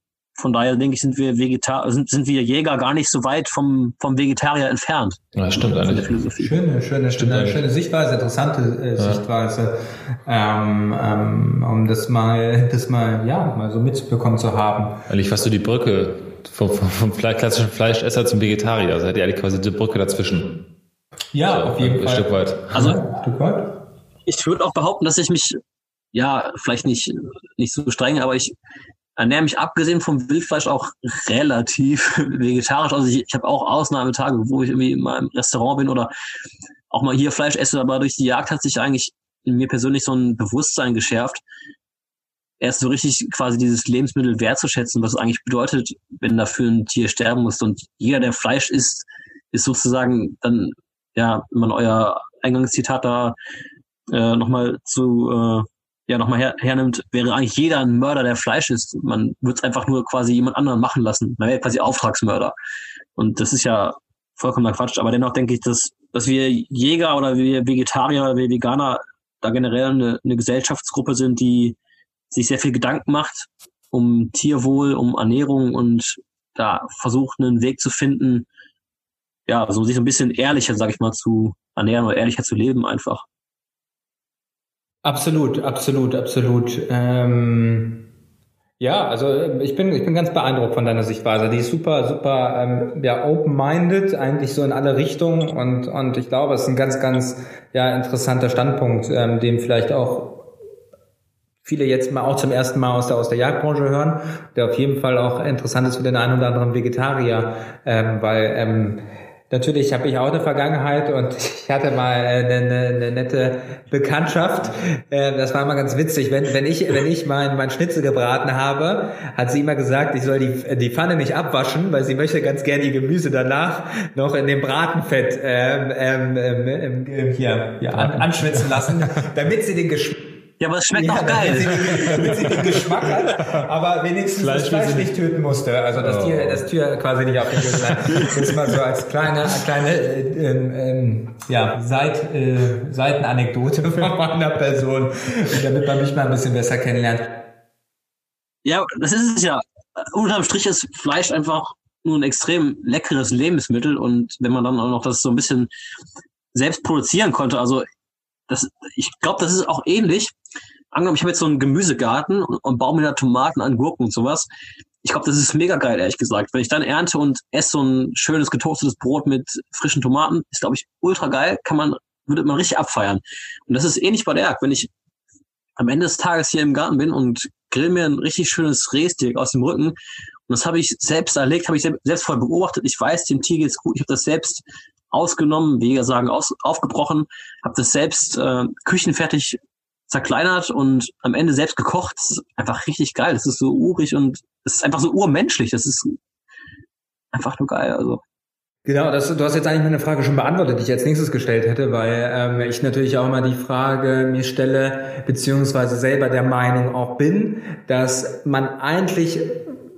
von daher denke ich, sind wir Vegetar sind, sind wir Jäger gar nicht so weit vom, vom Vegetarier entfernt. Ja, das stimmt der eigentlich. Philosophie. Schöne, schöne, Stimmt schöne, schöne Sichtweise, interessante äh, Sichtweise, ähm, ähm, um das mal, das mal, ja, mal so mitbekommen zu haben. Eigentlich fast so die Brücke vom, vom, vom Fle klassischen Fleischesser zum Vegetarier. Also hat die eigentlich quasi die Brücke dazwischen. Ja, So, auf jeden ein Fall. Stück weit. Also ein Stück weit. ich würde auch behaupten, dass ich mich, ja, vielleicht nicht, nicht so streng, aber ich ernähre mich abgesehen vom Wildfleisch auch relativ vegetarisch. Also ich, ich habe auch Ausnahmetage, wo ich irgendwie mal im Restaurant bin oder auch mal hier Fleisch esse, aber durch die Jagd hat sich eigentlich in mir persönlich so ein Bewusstsein geschärft, erst so richtig quasi dieses Lebensmittel wertzuschätzen, was es eigentlich bedeutet, wenn dafür ein Tier sterben muss. Und jeder, der Fleisch isst, ist sozusagen dann, ja, wenn man euer Eingangszitat da äh, nochmal zu äh, ja nochmal her, hernimmt, wäre eigentlich jeder ein Mörder, der Fleisch isst. Man wird es einfach nur quasi jemand anderen machen lassen. Man wäre quasi Auftragsmörder. Und das ist ja vollkommener Quatsch. Aber dennoch denke ich, dass, dass wir Jäger oder wir Vegetarier oder wir Veganer da generell eine, eine Gesellschaftsgruppe sind, die sich sehr viel Gedanken macht um Tierwohl, um Ernährung und da versucht, einen Weg zu finden, ja, so sich so ein bisschen ehrlicher, sag ich mal, zu ernähren oder ehrlicher zu leben einfach. Absolut, absolut, absolut. Ähm, ja, also äh, ich bin, ich bin ganz beeindruckt von deiner Sichtweise. Die ist super, super ähm, ja, open-minded, eigentlich so in alle Richtungen und, und ich glaube, es ist ein ganz, ganz ja, interessanter Standpunkt, ähm, dem vielleicht auch viele jetzt mal auch zum ersten Mal aus der, aus der Jagdbranche hören, der auf jeden Fall auch interessant ist für den einen oder anderen Vegetarier, ähm, weil ähm, Natürlich habe ich auch eine Vergangenheit und ich hatte mal eine, eine, eine nette Bekanntschaft. Äh, das war immer ganz witzig. Wenn, wenn ich, wenn ich mein, mein Schnitzel gebraten habe, hat sie immer gesagt, ich soll die, die Pfanne nicht abwaschen, weil sie möchte ganz gerne die Gemüse danach noch in dem Bratenfett ähm, ähm, ähm, hier ja, anschwitzen lassen, damit sie den Geschmack ja, aber es schmeckt ja, auch geil. Damit sie, den Geschmack hat, aber wenigstens Fleisch das Fleisch nicht töten musste. Also das oh. Tier, das Tier quasi nicht auf den Grill Das ist mal so als kleine, kleine äh, ähm, ja, Seit, äh, Seitenanekdote von meiner Person, damit man mich mal ein bisschen besser kennenlernt. Ja, das ist es ja. Unterm Strich ist Fleisch einfach nur ein extrem leckeres Lebensmittel und wenn man dann auch noch das so ein bisschen selbst produzieren konnte, also das, ich glaube, das ist auch ähnlich. Angenommen, ich habe jetzt so einen Gemüsegarten und, und baue mir da Tomaten an, Gurken und sowas. Ich glaube, das ist mega geil, ehrlich gesagt. Wenn ich dann ernte und esse so ein schönes getoastetes Brot mit frischen Tomaten, ist, glaube ich, ultra geil. Kann man, würde man richtig abfeiern. Und das ist ähnlich bei der Jagd. Wenn ich am Ende des Tages hier im Garten bin und grill mir ein richtig schönes Rehsteak aus dem Rücken. Und das habe ich selbst erlegt, habe ich selbst voll beobachtet. Ich weiß, dem Tier geht's gut. Ich habe das selbst ausgenommen, wie sagen, aus, aufgebrochen, habe das selbst äh, küchenfertig zerkleinert und am Ende selbst gekocht. Das ist einfach richtig geil. Das ist so urig und es ist einfach so urmenschlich. Das ist einfach nur geil. Also. Genau, das, du hast jetzt eigentlich meine Frage schon beantwortet, die ich als nächstes gestellt hätte, weil ähm, ich natürlich auch immer die Frage mir stelle, beziehungsweise selber der Meinung auch bin, dass man eigentlich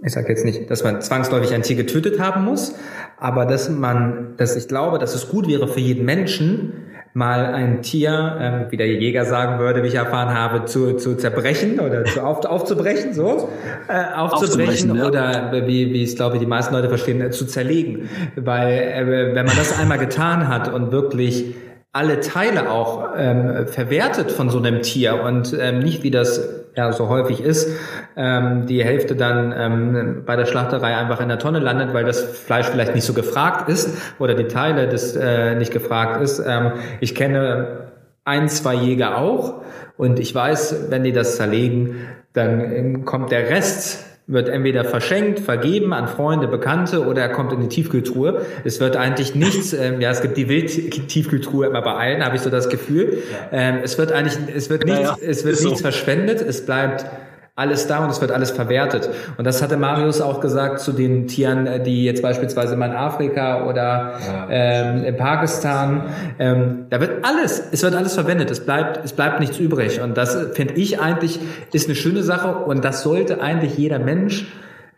ich sage jetzt nicht, dass man zwangsläufig ein Tier getötet haben muss, aber dass man, dass ich glaube, dass es gut wäre für jeden Menschen, mal ein Tier, ähm, wie der Jäger sagen würde, wie ich erfahren habe, zu, zu zerbrechen oder zu auf, aufzubrechen, so äh, aufzubrechen, aufzubrechen ja. oder wie, wie es glaube ich die meisten Leute verstehen, äh, zu zerlegen, weil äh, wenn man das einmal getan hat und wirklich alle Teile auch ähm, verwertet von so einem Tier und ähm, nicht wie das ja so häufig ist, ähm, die Hälfte dann ähm, bei der Schlachterei einfach in der Tonne landet, weil das Fleisch vielleicht nicht so gefragt ist oder die Teile des äh, nicht gefragt ist. Ähm, ich kenne ein, zwei Jäger auch und ich weiß, wenn die das zerlegen, dann ähm, kommt der Rest wird entweder verschenkt, vergeben an Freunde, Bekannte oder er kommt in die Tiefkühltruhe. Es wird eigentlich nichts, ähm, ja, es gibt die Wild-Tiefkühltruhe immer bei allen, habe ich so das Gefühl. Ähm, es wird eigentlich, es wird nichts, ja, es wird nichts so. verschwendet, es bleibt alles da und es wird alles verwertet. Und das hatte Marius auch gesagt zu den Tieren, äh, die jetzt beispielsweise mal in Afrika oder ja. ähm, in Pakistan. Ähm, da wird alles, es wird alles verwendet. Es bleibt, es bleibt nichts übrig. Und das finde ich eigentlich ist eine schöne Sache und das sollte eigentlich jeder Mensch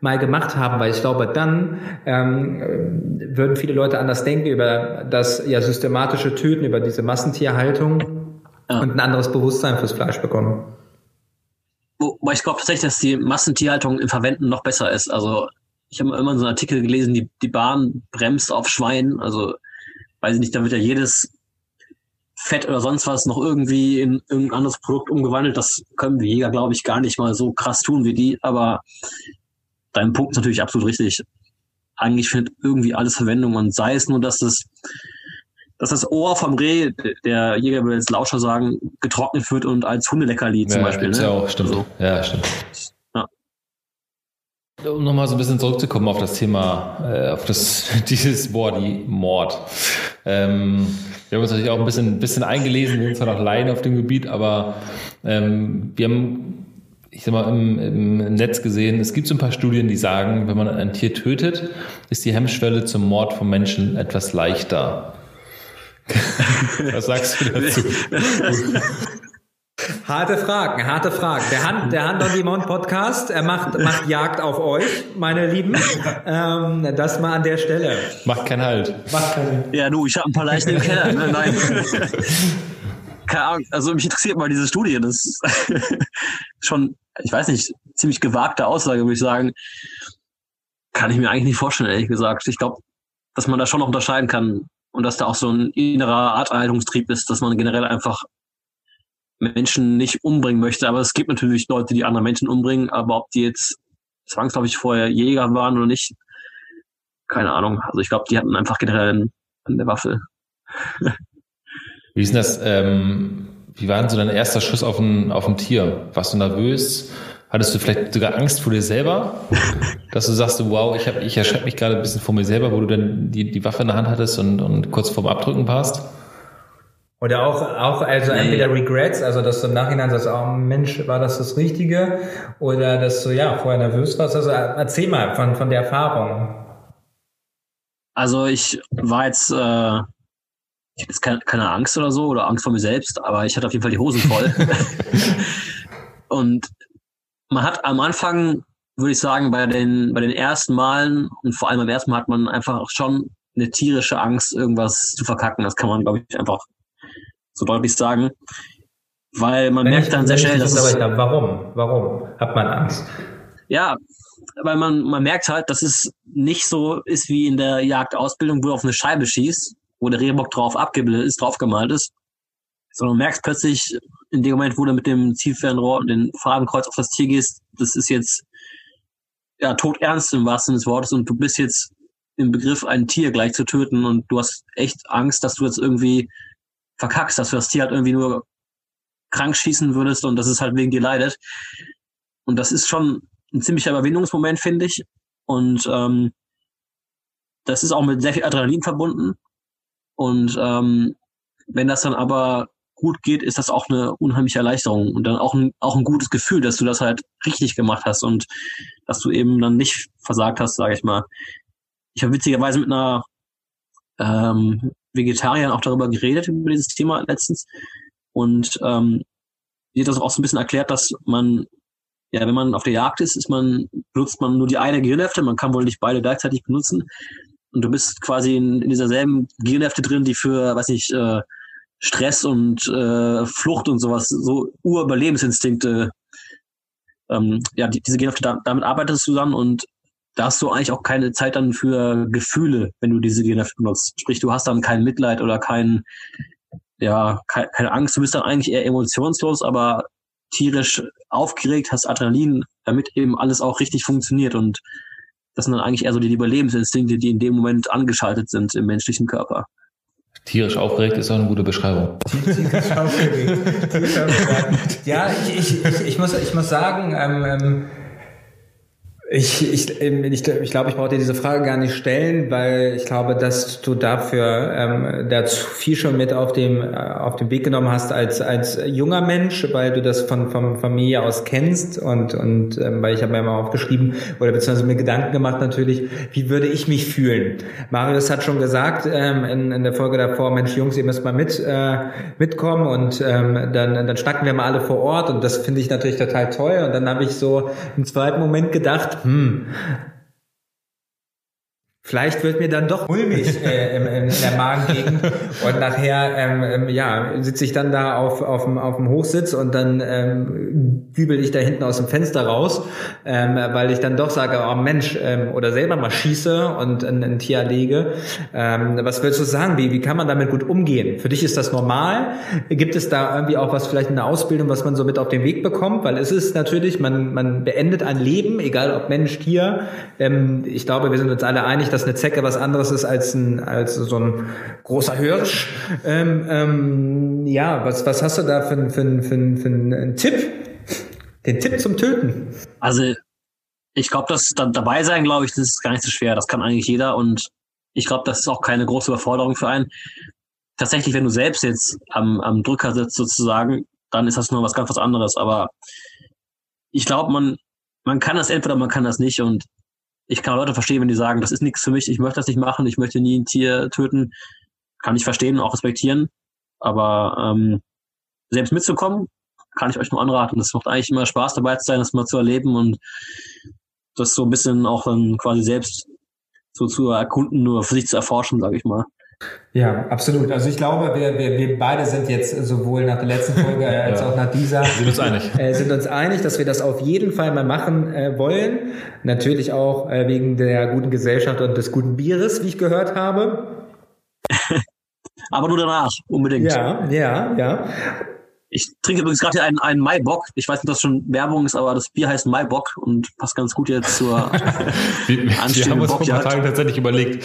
mal gemacht haben, weil ich glaube, dann ähm, würden viele Leute anders denken über das ja systematische Töten, über diese Massentierhaltung ja. und ein anderes Bewusstsein fürs Fleisch bekommen. Wobei ich glaube tatsächlich, dass die Massentierhaltung im Verwenden noch besser ist. Also ich habe immer so einen Artikel gelesen, die, die Bahn bremst auf Schwein. Also weiß ich nicht, da wird ja jedes Fett oder sonst was noch irgendwie in irgendein anderes Produkt umgewandelt. Das können wir Jäger, glaube ich, gar nicht mal so krass tun wie die. Aber dein Punkt ist natürlich absolut richtig. Eigentlich findet irgendwie alles Verwendung und sei es nur, dass das dass das Ohr vom Reh, der Jäger würde jetzt Lauscher sagen, getrocknet wird und als Hundeleckerli zum ja, Beispiel. Ne? Ja, auch, stimmt. So. Ja, stimmt. Ja. Um nochmal so ein bisschen zurückzukommen auf das Thema, äh, auf das, dieses Wort, die Mord. Ähm, wir haben uns natürlich auch ein bisschen, bisschen eingelesen, wir sind zwar noch Laien auf dem Gebiet, aber ähm, wir haben ich sag mal, im, im Netz gesehen, es gibt so ein paar Studien, die sagen, wenn man ein Tier tötet, ist die Hemmschwelle zum Mord von Menschen etwas leichter. Was sagst du dazu? Harte Fragen, harte Fragen. Der Hand, der Hand on Demand Podcast, er macht, macht Jagd auf euch, meine Lieben. Ähm, das mal an der Stelle. Macht keinen Halt. Macht keinen Halt. Ja, du, ich habe ein paar Leichen im Keller. Ne? Nein. Keine Ahnung. Also mich interessiert mal diese Studie. Das ist schon, ich weiß nicht, ziemlich gewagte Aussage, würde ich sagen. kann ich mir eigentlich nicht vorstellen, ehrlich gesagt. Ich glaube, dass man da schon noch unterscheiden kann und dass da auch so ein innerer Arterhaltungstrieb ist, dass man generell einfach Menschen nicht umbringen möchte. Aber es gibt natürlich Leute, die andere Menschen umbringen, aber ob die jetzt zwangsläufig vorher Jäger waren oder nicht, keine Ahnung. Also ich glaube, die hatten einfach generell an der Waffe. Wie ist denn das? Ähm, wie war denn so dein erster Schuss auf ein, auf ein Tier? Warst du nervös? Hattest du vielleicht sogar Angst vor dir selber? dass du sagst, wow, ich, hab, ich erschrecke mich gerade ein bisschen vor mir selber, wo du dann die, die Waffe in der Hand hattest und, und kurz vorm Abdrücken warst? Oder auch, auch also nee. entweder Regrets, also dass du im Nachhinein sagst, oh Mensch, war das das Richtige? Oder dass du ja vorher nervös warst. Also erzähl mal von, von der Erfahrung. Also ich war jetzt, äh, ich hatte jetzt keine, keine Angst oder so oder Angst vor mir selbst, aber ich hatte auf jeden Fall die Hosen voll. und man hat am Anfang, würde ich sagen, bei den, bei den ersten Malen und vor allem beim ersten Mal hat man einfach schon eine tierische Angst, irgendwas zu verkacken. Das kann man, glaube ich, einfach so deutlich sagen. Weil man wenn merkt dann sehr schnell, dass es, da, warum? Warum hat man Angst? Ja, weil man, man merkt halt, dass es nicht so ist wie in der Jagdausbildung, wo du auf eine Scheibe schießt, wo der Rehbock drauf abgebildet ist, draufgemalt ist, sondern du merkst plötzlich in dem Moment, wo du mit dem Zielfernrohr und den Farbenkreuz auf das Tier gehst, das ist jetzt ja todernst im wahrsten Sinne des Wortes und du bist jetzt im Begriff, ein Tier gleich zu töten und du hast echt Angst, dass du jetzt irgendwie verkackst, dass du das Tier halt irgendwie nur krank schießen würdest und dass es halt wegen dir leidet. Und das ist schon ein ziemlicher Überwindungsmoment, finde ich. Und ähm, das ist auch mit sehr viel Adrenalin verbunden. Und ähm, wenn das dann aber gut geht, ist das auch eine unheimliche Erleichterung und dann auch ein, auch ein gutes Gefühl, dass du das halt richtig gemacht hast und dass du eben dann nicht versagt hast, sage ich mal. Ich habe witzigerweise mit einer ähm, Vegetarierin auch darüber geredet, über dieses Thema letztens. Und ähm, die hat das auch so ein bisschen erklärt, dass man, ja, wenn man auf der Jagd ist, ist man, benutzt man nur die eine Gehirnhälfte, man kann wohl nicht beide gleichzeitig benutzen. Und du bist quasi in, in dieser selben Gehirnhälfte drin, die für, weiß ich, äh, Stress und äh, Flucht und sowas, so Urüberlebensinstinkte, ähm, ja, die, diese Gehirnhälfte, da, damit arbeitest du zusammen und da hast du eigentlich auch keine Zeit dann für Gefühle, wenn du diese Gehirnhälfte benutzt. Sprich, du hast dann kein Mitleid oder kein, ja, keine, keine Angst. Du bist dann eigentlich eher emotionslos, aber tierisch aufgeregt, hast Adrenalin, damit eben alles auch richtig funktioniert und das sind dann eigentlich eher so die Überlebensinstinkte, die in dem Moment angeschaltet sind im menschlichen Körper. Tierisch aufgeregt ist auch eine gute Beschreibung. Tierisch aufgeregt. ja, ich, ich, ich, ich, muss, ich muss sagen, ähm, ähm ich, ich, ich, ich glaube, ich brauche dir diese Frage gar nicht stellen, weil ich glaube, dass du dafür ähm, da zu viel schon mit auf dem äh, auf dem Weg genommen hast als als junger Mensch, weil du das von von Familie aus kennst und und ähm, weil ich habe mir mal aufgeschrieben oder beziehungsweise mir Gedanken gemacht natürlich, wie würde ich mich fühlen? Marius hat schon gesagt ähm, in, in der Folge davor, Mensch, Jungs, ihr müsst mal mit äh, mitkommen und ähm, dann dann schnacken wir mal alle vor Ort und das finde ich natürlich total toll und dann habe ich so im zweiten Moment gedacht hm, Vielleicht wird mir dann doch mulmig äh, in, in der Magengegend und nachher ähm, ähm, ja sitze ich dann da auf auf dem, auf dem Hochsitz und dann ähm, dübel ich da hinten aus dem Fenster raus, ähm, weil ich dann doch sage, oh Mensch ähm, oder selber mal schieße und ein, ein Tier lege. Ähm, was willst du sagen? Wie wie kann man damit gut umgehen? Für dich ist das normal? Gibt es da irgendwie auch was vielleicht in der Ausbildung, was man so mit auf den Weg bekommt? Weil es ist natürlich man man beendet ein Leben, egal ob Mensch, Tier. Ähm, ich glaube, wir sind uns alle einig dass eine Zecke was anderes ist als ein als so ein großer Hirsch. Ähm, ähm, ja, was was hast du da für, für, für, für einen Tipp? Den Tipp zum Töten? Also ich glaube, dass da, dabei sein, glaube ich, das ist gar nicht so schwer. Das kann eigentlich jeder und ich glaube, das ist auch keine große Überforderung für einen. Tatsächlich, wenn du selbst jetzt am, am Drücker sitzt sozusagen, dann ist das nur was ganz was anderes. Aber ich glaube, man, man kann das entweder, man kann das nicht. Und ich kann Leute verstehen, wenn die sagen, das ist nichts für mich, ich möchte das nicht machen, ich möchte nie ein Tier töten. Kann ich verstehen, auch respektieren. Aber ähm, selbst mitzukommen, kann ich euch nur anraten. Das macht eigentlich immer Spaß dabei zu sein, das mal zu erleben und das so ein bisschen auch dann quasi selbst so zu erkunden, nur für sich zu erforschen, sage ich mal. Ja, absolut. Also ich glaube, wir, wir, wir beide sind jetzt sowohl nach der letzten Folge als ja. auch nach dieser sind uns einig. Äh, sind uns einig, dass wir das auf jeden Fall mal machen äh, wollen. Natürlich auch äh, wegen der guten Gesellschaft und des guten Bieres, wie ich gehört habe. Aber nur danach, unbedingt. Ja, ja, ja. Ich trinke übrigens gerade einen, einen Maibock. Ich weiß nicht, ob das schon Werbung ist, aber das Bier heißt Maibock und passt ganz gut jetzt zur wir, wir haben uns vor ein paar Tagen tatsächlich überlegt,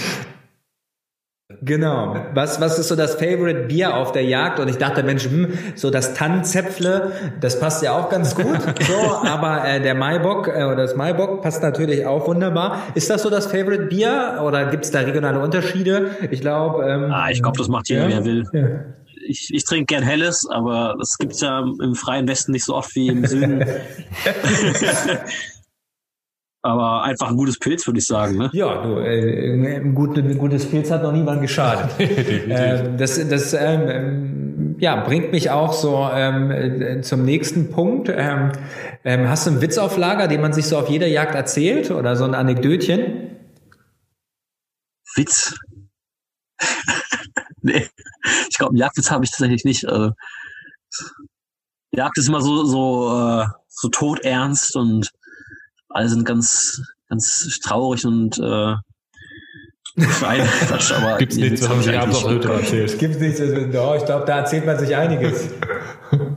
Genau. Was, was ist so das Favorite Bier auf der Jagd? Und ich dachte, Mensch, hm, so das Tannenzäpfle, das passt ja auch ganz gut. So, aber äh, der Maibock äh, oder das Maibock passt natürlich auch wunderbar. Ist das so das Favorite Bier oder gibt es da regionale Unterschiede? Ich glaube. Ähm, ah, ich glaube, das macht jeder, ja? wer will. Ja. Ich, ich trinke gern Helles, aber das gibt's ja im freien Westen nicht so oft wie im Süden. Aber einfach ein gutes Pilz, würde ich sagen. Ne? Ja, du, äh, ein, gut, ein gutes Pilz hat noch niemand geschadet. ähm, das das ähm, ähm, ja, bringt mich auch so ähm, äh, zum nächsten Punkt. Ähm, ähm, hast du einen Witz auf Lager, den man sich so auf jeder Jagd erzählt oder so ein Anekdötchen? Witz? nee, ich glaube, einen Jagdwitz habe ich tatsächlich nicht. Also, Jagd ist immer so so äh, so todernst und alle sind ganz, ganz traurig und äh, Nein, Quatsch, aber gibt's nichts, was man sich abends auch erzählt. Gibt's nichts, oh, ich glaube, da erzählt man sich einiges.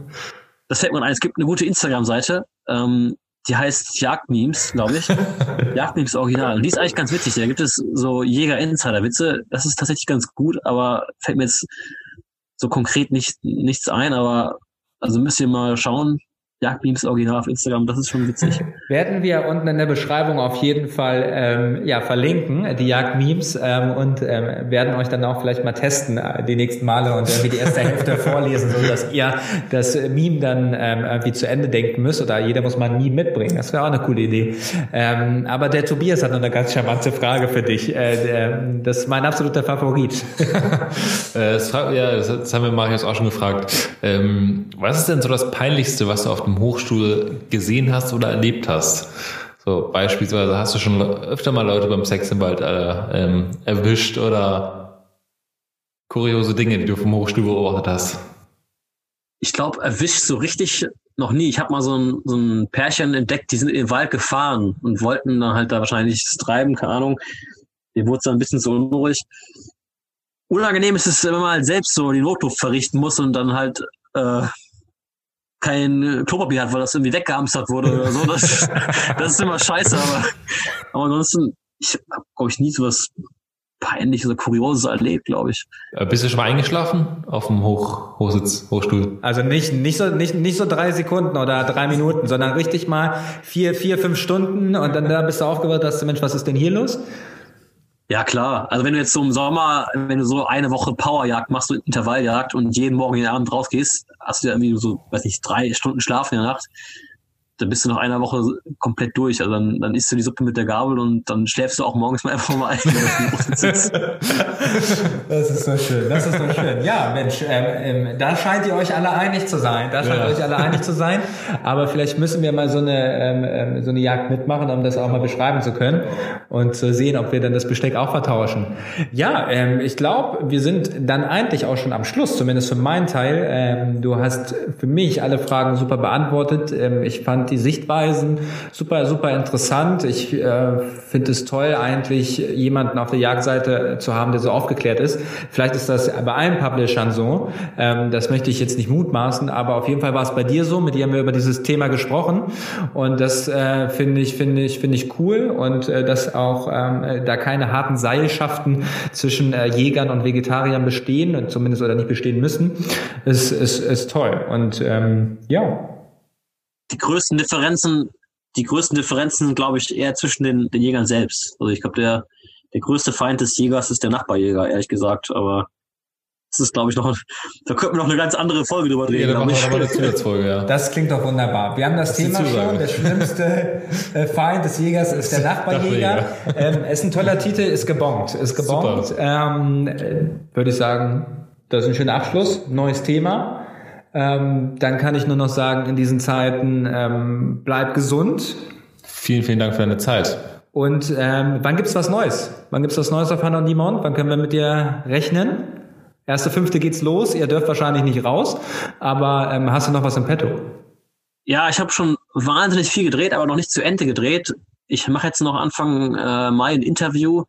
Das fällt mir ein. Es gibt eine gute Instagram-Seite, ähm, die heißt Jagdmemes, glaube ich. Jagdmemes Original. Und die ist eigentlich ganz witzig. Da gibt es so Jäger-Insider-Witze. Das ist tatsächlich ganz gut, aber fällt mir jetzt so konkret nicht, nichts ein. Aber also müsst ihr mal schauen. Jagdmemes Original auf Instagram, das ist schon witzig. Werden wir unten in der Beschreibung auf jeden Fall ähm, ja, verlinken, die Jagdmemes, ähm, und ähm, werden euch dann auch vielleicht mal testen äh, die nächsten Male und irgendwie die erste Hälfte vorlesen, so dass ihr das Meme dann ähm, irgendwie zu Ende denken müsst oder jeder muss mal ein Meme mitbringen. Das wäre auch eine coole Idee. Ähm, aber der Tobias hat noch eine ganz charmante Frage für dich. Äh, der, das ist mein absoluter Favorit. äh, das, ja, das haben wir Marius auch schon gefragt. Ähm, was ist denn so das Peinlichste, was du auf dem dem Hochstuhl gesehen hast oder erlebt hast? So beispielsweise hast du schon öfter mal Leute beim Sex im Wald äh, ähm, erwischt oder kuriose Dinge, die du vom Hochstuhl beobachtet hast? Ich glaube, erwischt so richtig noch nie. Ich habe mal so ein, so ein Pärchen entdeckt, die sind in den Wald gefahren und wollten dann halt da wahrscheinlich treiben, keine Ahnung. Mir wurde dann ein bisschen so unruhig. Unangenehm ist es, wenn man halt selbst so die Notdurft verrichten muss und dann halt äh, kein Klopapier hat, weil das irgendwie weggehamstert wurde oder so. Das, das ist immer scheiße, aber, aber ansonsten, ich habe, glaube ich, nie so was Peinliches oder Kurioses erlebt, glaube ich. Äh, bist du schon mal eingeschlafen auf dem Hoch, Hochsitz, Hochstuhl? Also nicht, nicht so, nicht, nicht so drei Sekunden oder drei Minuten, sondern richtig mal vier, vier, fünf Stunden und dann da bist du aufgewacht, dass du, Mensch, was ist denn hier los? Ja, klar. Also wenn du jetzt so im Sommer, wenn du so eine Woche Powerjagd machst, so Intervalljagd und jeden Morgen in den Abend rausgehst, hast du ja irgendwie so, weiß nicht, drei Stunden Schlaf in der Nacht dann bist du nach einer Woche komplett durch. Also dann, dann isst du die Suppe mit der Gabel und dann schläfst du auch morgens mal einfach mal ein. das ist so schön, das ist so schön. Ja, Mensch, ähm, ähm, da scheint ihr euch alle einig zu sein. Da scheint ja. euch alle einig zu sein. Aber vielleicht müssen wir mal so eine, ähm, ähm, so eine Jagd mitmachen, um das auch mal beschreiben zu können und zu sehen, ob wir dann das Besteck auch vertauschen. Ja, ähm, ich glaube, wir sind dann eigentlich auch schon am Schluss, zumindest für meinen Teil. Ähm, du hast für mich alle Fragen super beantwortet. Ähm, ich fand die Sichtweisen super, super interessant. Ich äh, finde es toll, eigentlich jemanden auf der Jagdseite zu haben, der so aufgeklärt ist. Vielleicht ist das bei allen Publishern so. Ähm, das möchte ich jetzt nicht mutmaßen, aber auf jeden Fall war es bei dir so. Mit dir haben wir über dieses Thema gesprochen und das äh, finde ich, finde ich, finde ich cool und äh, dass auch ähm, da keine harten Seilschaften zwischen äh, Jägern und Vegetariern bestehen, zumindest oder nicht bestehen müssen, ist, ist, ist toll. Und ähm, ja, die größten Differenzen, die größten Differenzen sind, glaube ich, eher zwischen den, den Jägern selbst. Also ich glaube, der, der größte Feind des Jägers ist der Nachbarjäger, ehrlich gesagt. Aber das ist, glaube ich, noch, da könnten wir noch eine ganz andere Folge drüber reden. Ja, dann machen wir eine Zusatzfolge, ja. Das klingt doch wunderbar. Wir haben das, das Thema schon. Der schlimmste äh, Feind des Jägers ist der Nachbarjäger. ähm, ist ein toller Titel, ist gebongt. Ist gebongt. Ähm, äh, Würde ich sagen, das ist ein schöner Abschluss. Neues Thema. Ähm, dann kann ich nur noch sagen, in diesen Zeiten ähm, bleib gesund. Vielen, vielen Dank für deine Zeit. Und ähm, wann gibt's was Neues? Wann gibt's was Neues auf Hand on Demand? Wann können wir mit dir rechnen? Erste Fünfte geht's los. Ihr dürft wahrscheinlich nicht raus, aber ähm, hast du noch was im Petto? Ja, ich habe schon wahnsinnig viel gedreht, aber noch nicht zu Ende gedreht. Ich mache jetzt noch Anfang äh, Mai ein Interview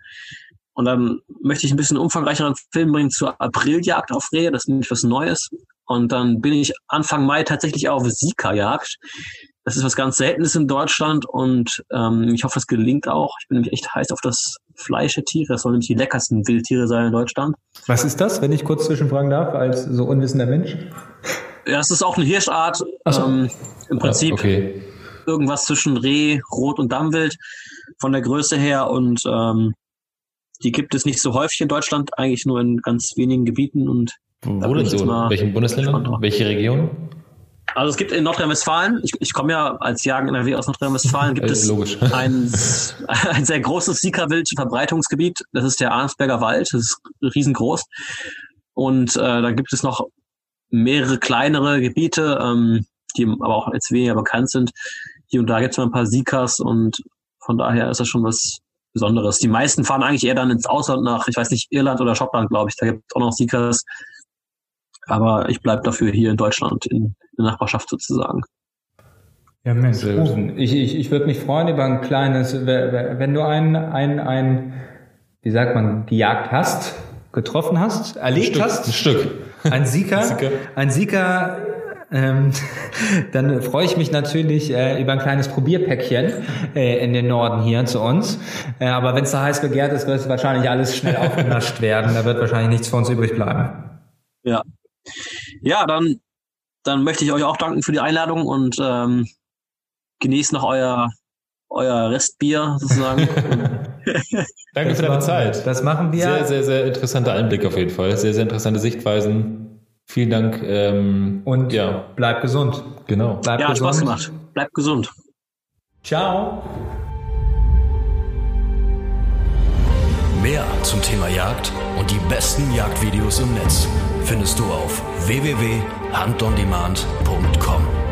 und dann möchte ich ein bisschen umfangreicheren Film bringen zur Apriljagd auf Rehe. Das ist nämlich was Neues. Und dann bin ich Anfang Mai tatsächlich auf Sika-Jagd. Das ist was ganz Seltenes in Deutschland und ähm, ich hoffe, es gelingt auch. Ich bin nämlich echt heiß auf das Fleisch der Tiere. Das sollen nämlich die leckersten Wildtiere sein in Deutschland. Was ist das, wenn ich kurz zwischenfragen darf, als so unwissender Mensch? Ja, es ist auch eine Hirschart. so. Ähm, Im Prinzip Ja, okay. irgendwas zwischen Reh, Rot und Dammwild von der Größe her und ähm, die gibt es nicht so häufig in Deutschland, eigentlich nur in ganz wenigen Gebieten und Wo denn so? In welchen Bundesländern? Welche Region? Also es gibt in Nordrhein-Westfalen, ich, ich komme ja als Jagen NRW aus Nordrhein-Westfalen, gibt es ein, ein sehr großes Sika-Wild-Verbreitungsgebiet. Das ist der Arnsberger Wald, das ist riesengroß. Und äh, da gibt es noch mehrere kleinere Gebiete, ähm, die aber auch jetzt weniger bekannt sind. Hier und da gibt es mal ein paar Sikas und von daher ist das schon was Besonderes. Die meisten fahren eigentlich eher dann ins Ausland nach, ich weiß nicht, Irland oder Schottland, glaube ich. Da gibt es auch noch Sikas. Aber ich bleib dafür hier in Deutschland, in der Nachbarschaft sozusagen. Ja, Mensch. Ich, ich, ich würde mich freuen über ein kleines, wenn du ein, ein, ein, wie sagt man, gejagt hast, getroffen hast, erlegt Ein hast, Stück. ein Sieger, Sieger. ein Sieger, ähm, dann freue ich mich natürlich äh, über ein kleines Probierpäckchen äh, in den Norden hier zu uns. Äh, aber wenn es da heiß begehrt ist, wird wahrscheinlich alles schnell aufgenascht werden. Da wird wahrscheinlich nichts für uns übrig bleiben. Ja. Ja, dann, dann möchte ich euch auch danken für die Einladung und ähm, genießt noch euer, euer Restbier sozusagen. Danke für deine machen- Zeit. Das machen wir. Sehr, sehr, sehr interessanter Einblick auf jeden Fall. Sehr, sehr interessante Sichtweisen. Vielen Dank. Ähm, Und ja, bleib gesund. genau. Bleib ja, hat gesund. Spaß gemacht. Bleibt gesund. Ciao. Mehr zum Thema Jagd und die besten Jagdvideos im Netz findest du auf www.huntondemand.com.